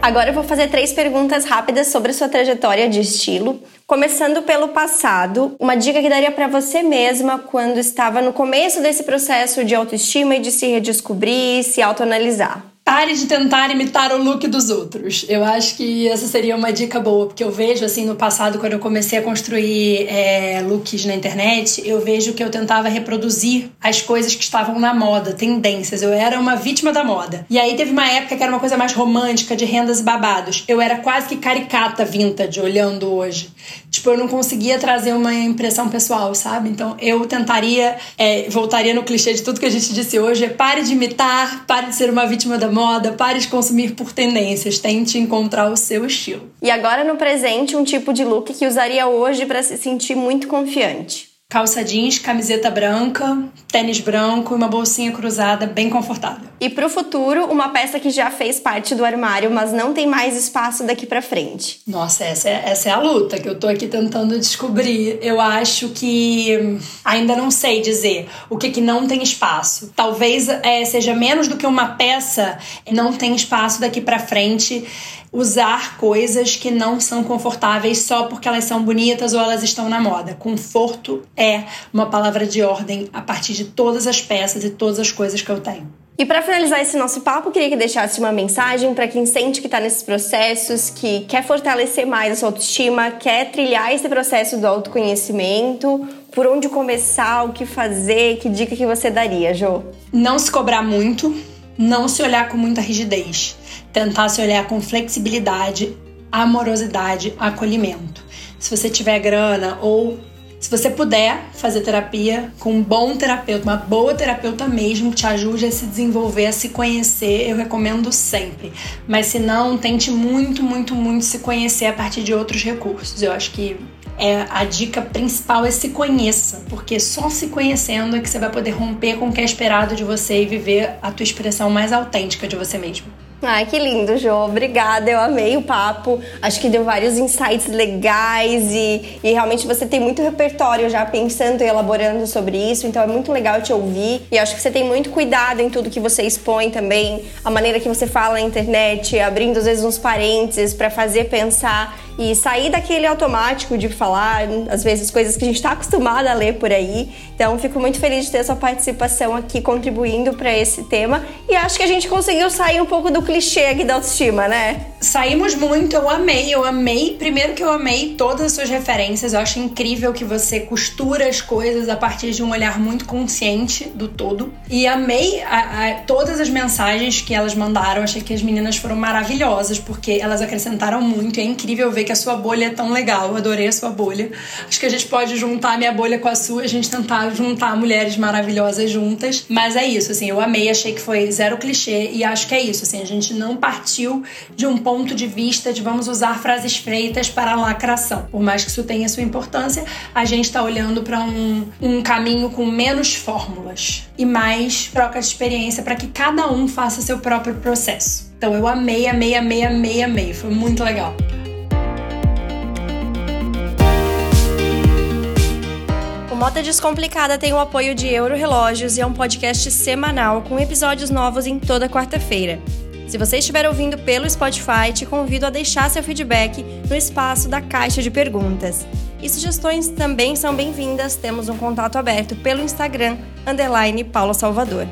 Speaker 1: Agora eu vou fazer três perguntas rápidas sobre sua trajetória de estilo. Começando pelo passado, uma dica que daria para você mesma quando estava no começo desse processo de autoestima e de se redescobrir, se autoanalisar.
Speaker 2: Pare de tentar imitar o look dos outros. Eu acho que essa seria uma dica boa, porque eu vejo, assim, no passado, quando eu comecei a construir é, looks na internet, eu vejo que eu tentava reproduzir as coisas que estavam na moda, tendências. Eu era uma vítima da moda. E aí teve uma época que era uma coisa mais romântica, de rendas e babados. Eu era quase que caricata vintage, olhando hoje. Tipo, eu não conseguia trazer uma impressão pessoal, sabe? Então eu tentaria, é, voltaria no clichê de tudo que a gente disse hoje: é pare de imitar, pare de ser uma vítima da moda, pare de consumir por tendências, tente encontrar o seu estilo.
Speaker 1: E agora no presente, um tipo de look que usaria hoje para se sentir muito confiante
Speaker 2: calça jeans, camiseta branca, tênis branco e uma bolsinha cruzada bem confortável.
Speaker 1: E para o futuro, uma peça que já fez parte do armário, mas não tem mais espaço daqui para frente.
Speaker 2: Nossa, essa é, essa é a luta que eu tô aqui tentando descobrir. Eu acho que ainda não sei dizer o que que não tem espaço. Talvez é, seja menos do que uma peça não tem espaço daqui para frente usar coisas que não são confortáveis só porque elas são bonitas ou elas estão na moda. Conforto é uma palavra de ordem a partir de todas as peças e todas as coisas que eu tenho.
Speaker 1: E para finalizar esse nosso papo, queria que deixasse uma mensagem para quem sente que está nesses processos, que quer fortalecer mais a sua autoestima, quer trilhar esse processo do autoconhecimento, por onde começar, o que fazer, que dica que você daria, Jo?
Speaker 2: Não se cobrar muito, não se olhar com muita rigidez tentar se olhar com flexibilidade, amorosidade, acolhimento. Se você tiver grana ou se você puder fazer terapia com um bom terapeuta, uma boa terapeuta mesmo, que te ajude a se desenvolver, a se conhecer, eu recomendo sempre. Mas se não, tente muito, muito, muito se conhecer a partir de outros recursos. Eu acho que é a dica principal é se conheça, porque só se conhecendo é que você vai poder romper com o que é esperado de você e viver a tua expressão mais autêntica de você mesmo.
Speaker 1: Ai, que lindo, Jô. Obrigada, eu amei o papo. Acho que deu vários insights legais e, e realmente você tem muito repertório já pensando e elaborando sobre isso, então é muito legal te ouvir. E acho que você tem muito cuidado em tudo que você expõe também, a maneira que você fala na internet, abrindo às vezes uns parênteses para fazer pensar e sair daquele automático de falar, às vezes, coisas que a gente está acostumado a ler por aí. Então, fico muito feliz de ter sua participação aqui contribuindo para esse tema. E acho que a gente conseguiu sair um pouco do clichê aqui da autoestima, né?
Speaker 2: Saímos muito, eu amei, eu amei. Primeiro que eu amei todas as suas referências. Eu acho incrível que você costura as coisas a partir de um olhar muito consciente do todo. E amei a, a, todas as mensagens que elas mandaram. Achei que as meninas foram maravilhosas, porque elas acrescentaram muito. É incrível ver que a sua bolha é tão legal. Eu adorei a sua bolha. Acho que a gente pode juntar a minha bolha com a sua, a gente tentar juntar mulheres maravilhosas juntas. Mas é isso, assim, eu amei, achei que foi zero clichê e acho que é isso, assim, a gente não partiu de um ponto de vista de vamos usar frases feitas para lacração. Por mais que isso tenha sua importância, a gente está olhando para um, um caminho com menos fórmulas e mais troca de experiência para que cada um faça seu próprio processo. Então eu amei, amei, amei, amei, amei. Foi muito legal.
Speaker 1: Moda Descomplicada tem o apoio de Euro Relógios e é um podcast semanal com episódios novos em toda quarta-feira. Se você estiver ouvindo pelo Spotify, te convido a deixar seu feedback no espaço da caixa de perguntas. E sugestões também são bem-vindas. Temos um contato aberto pelo Instagram, underline Paula Salvador.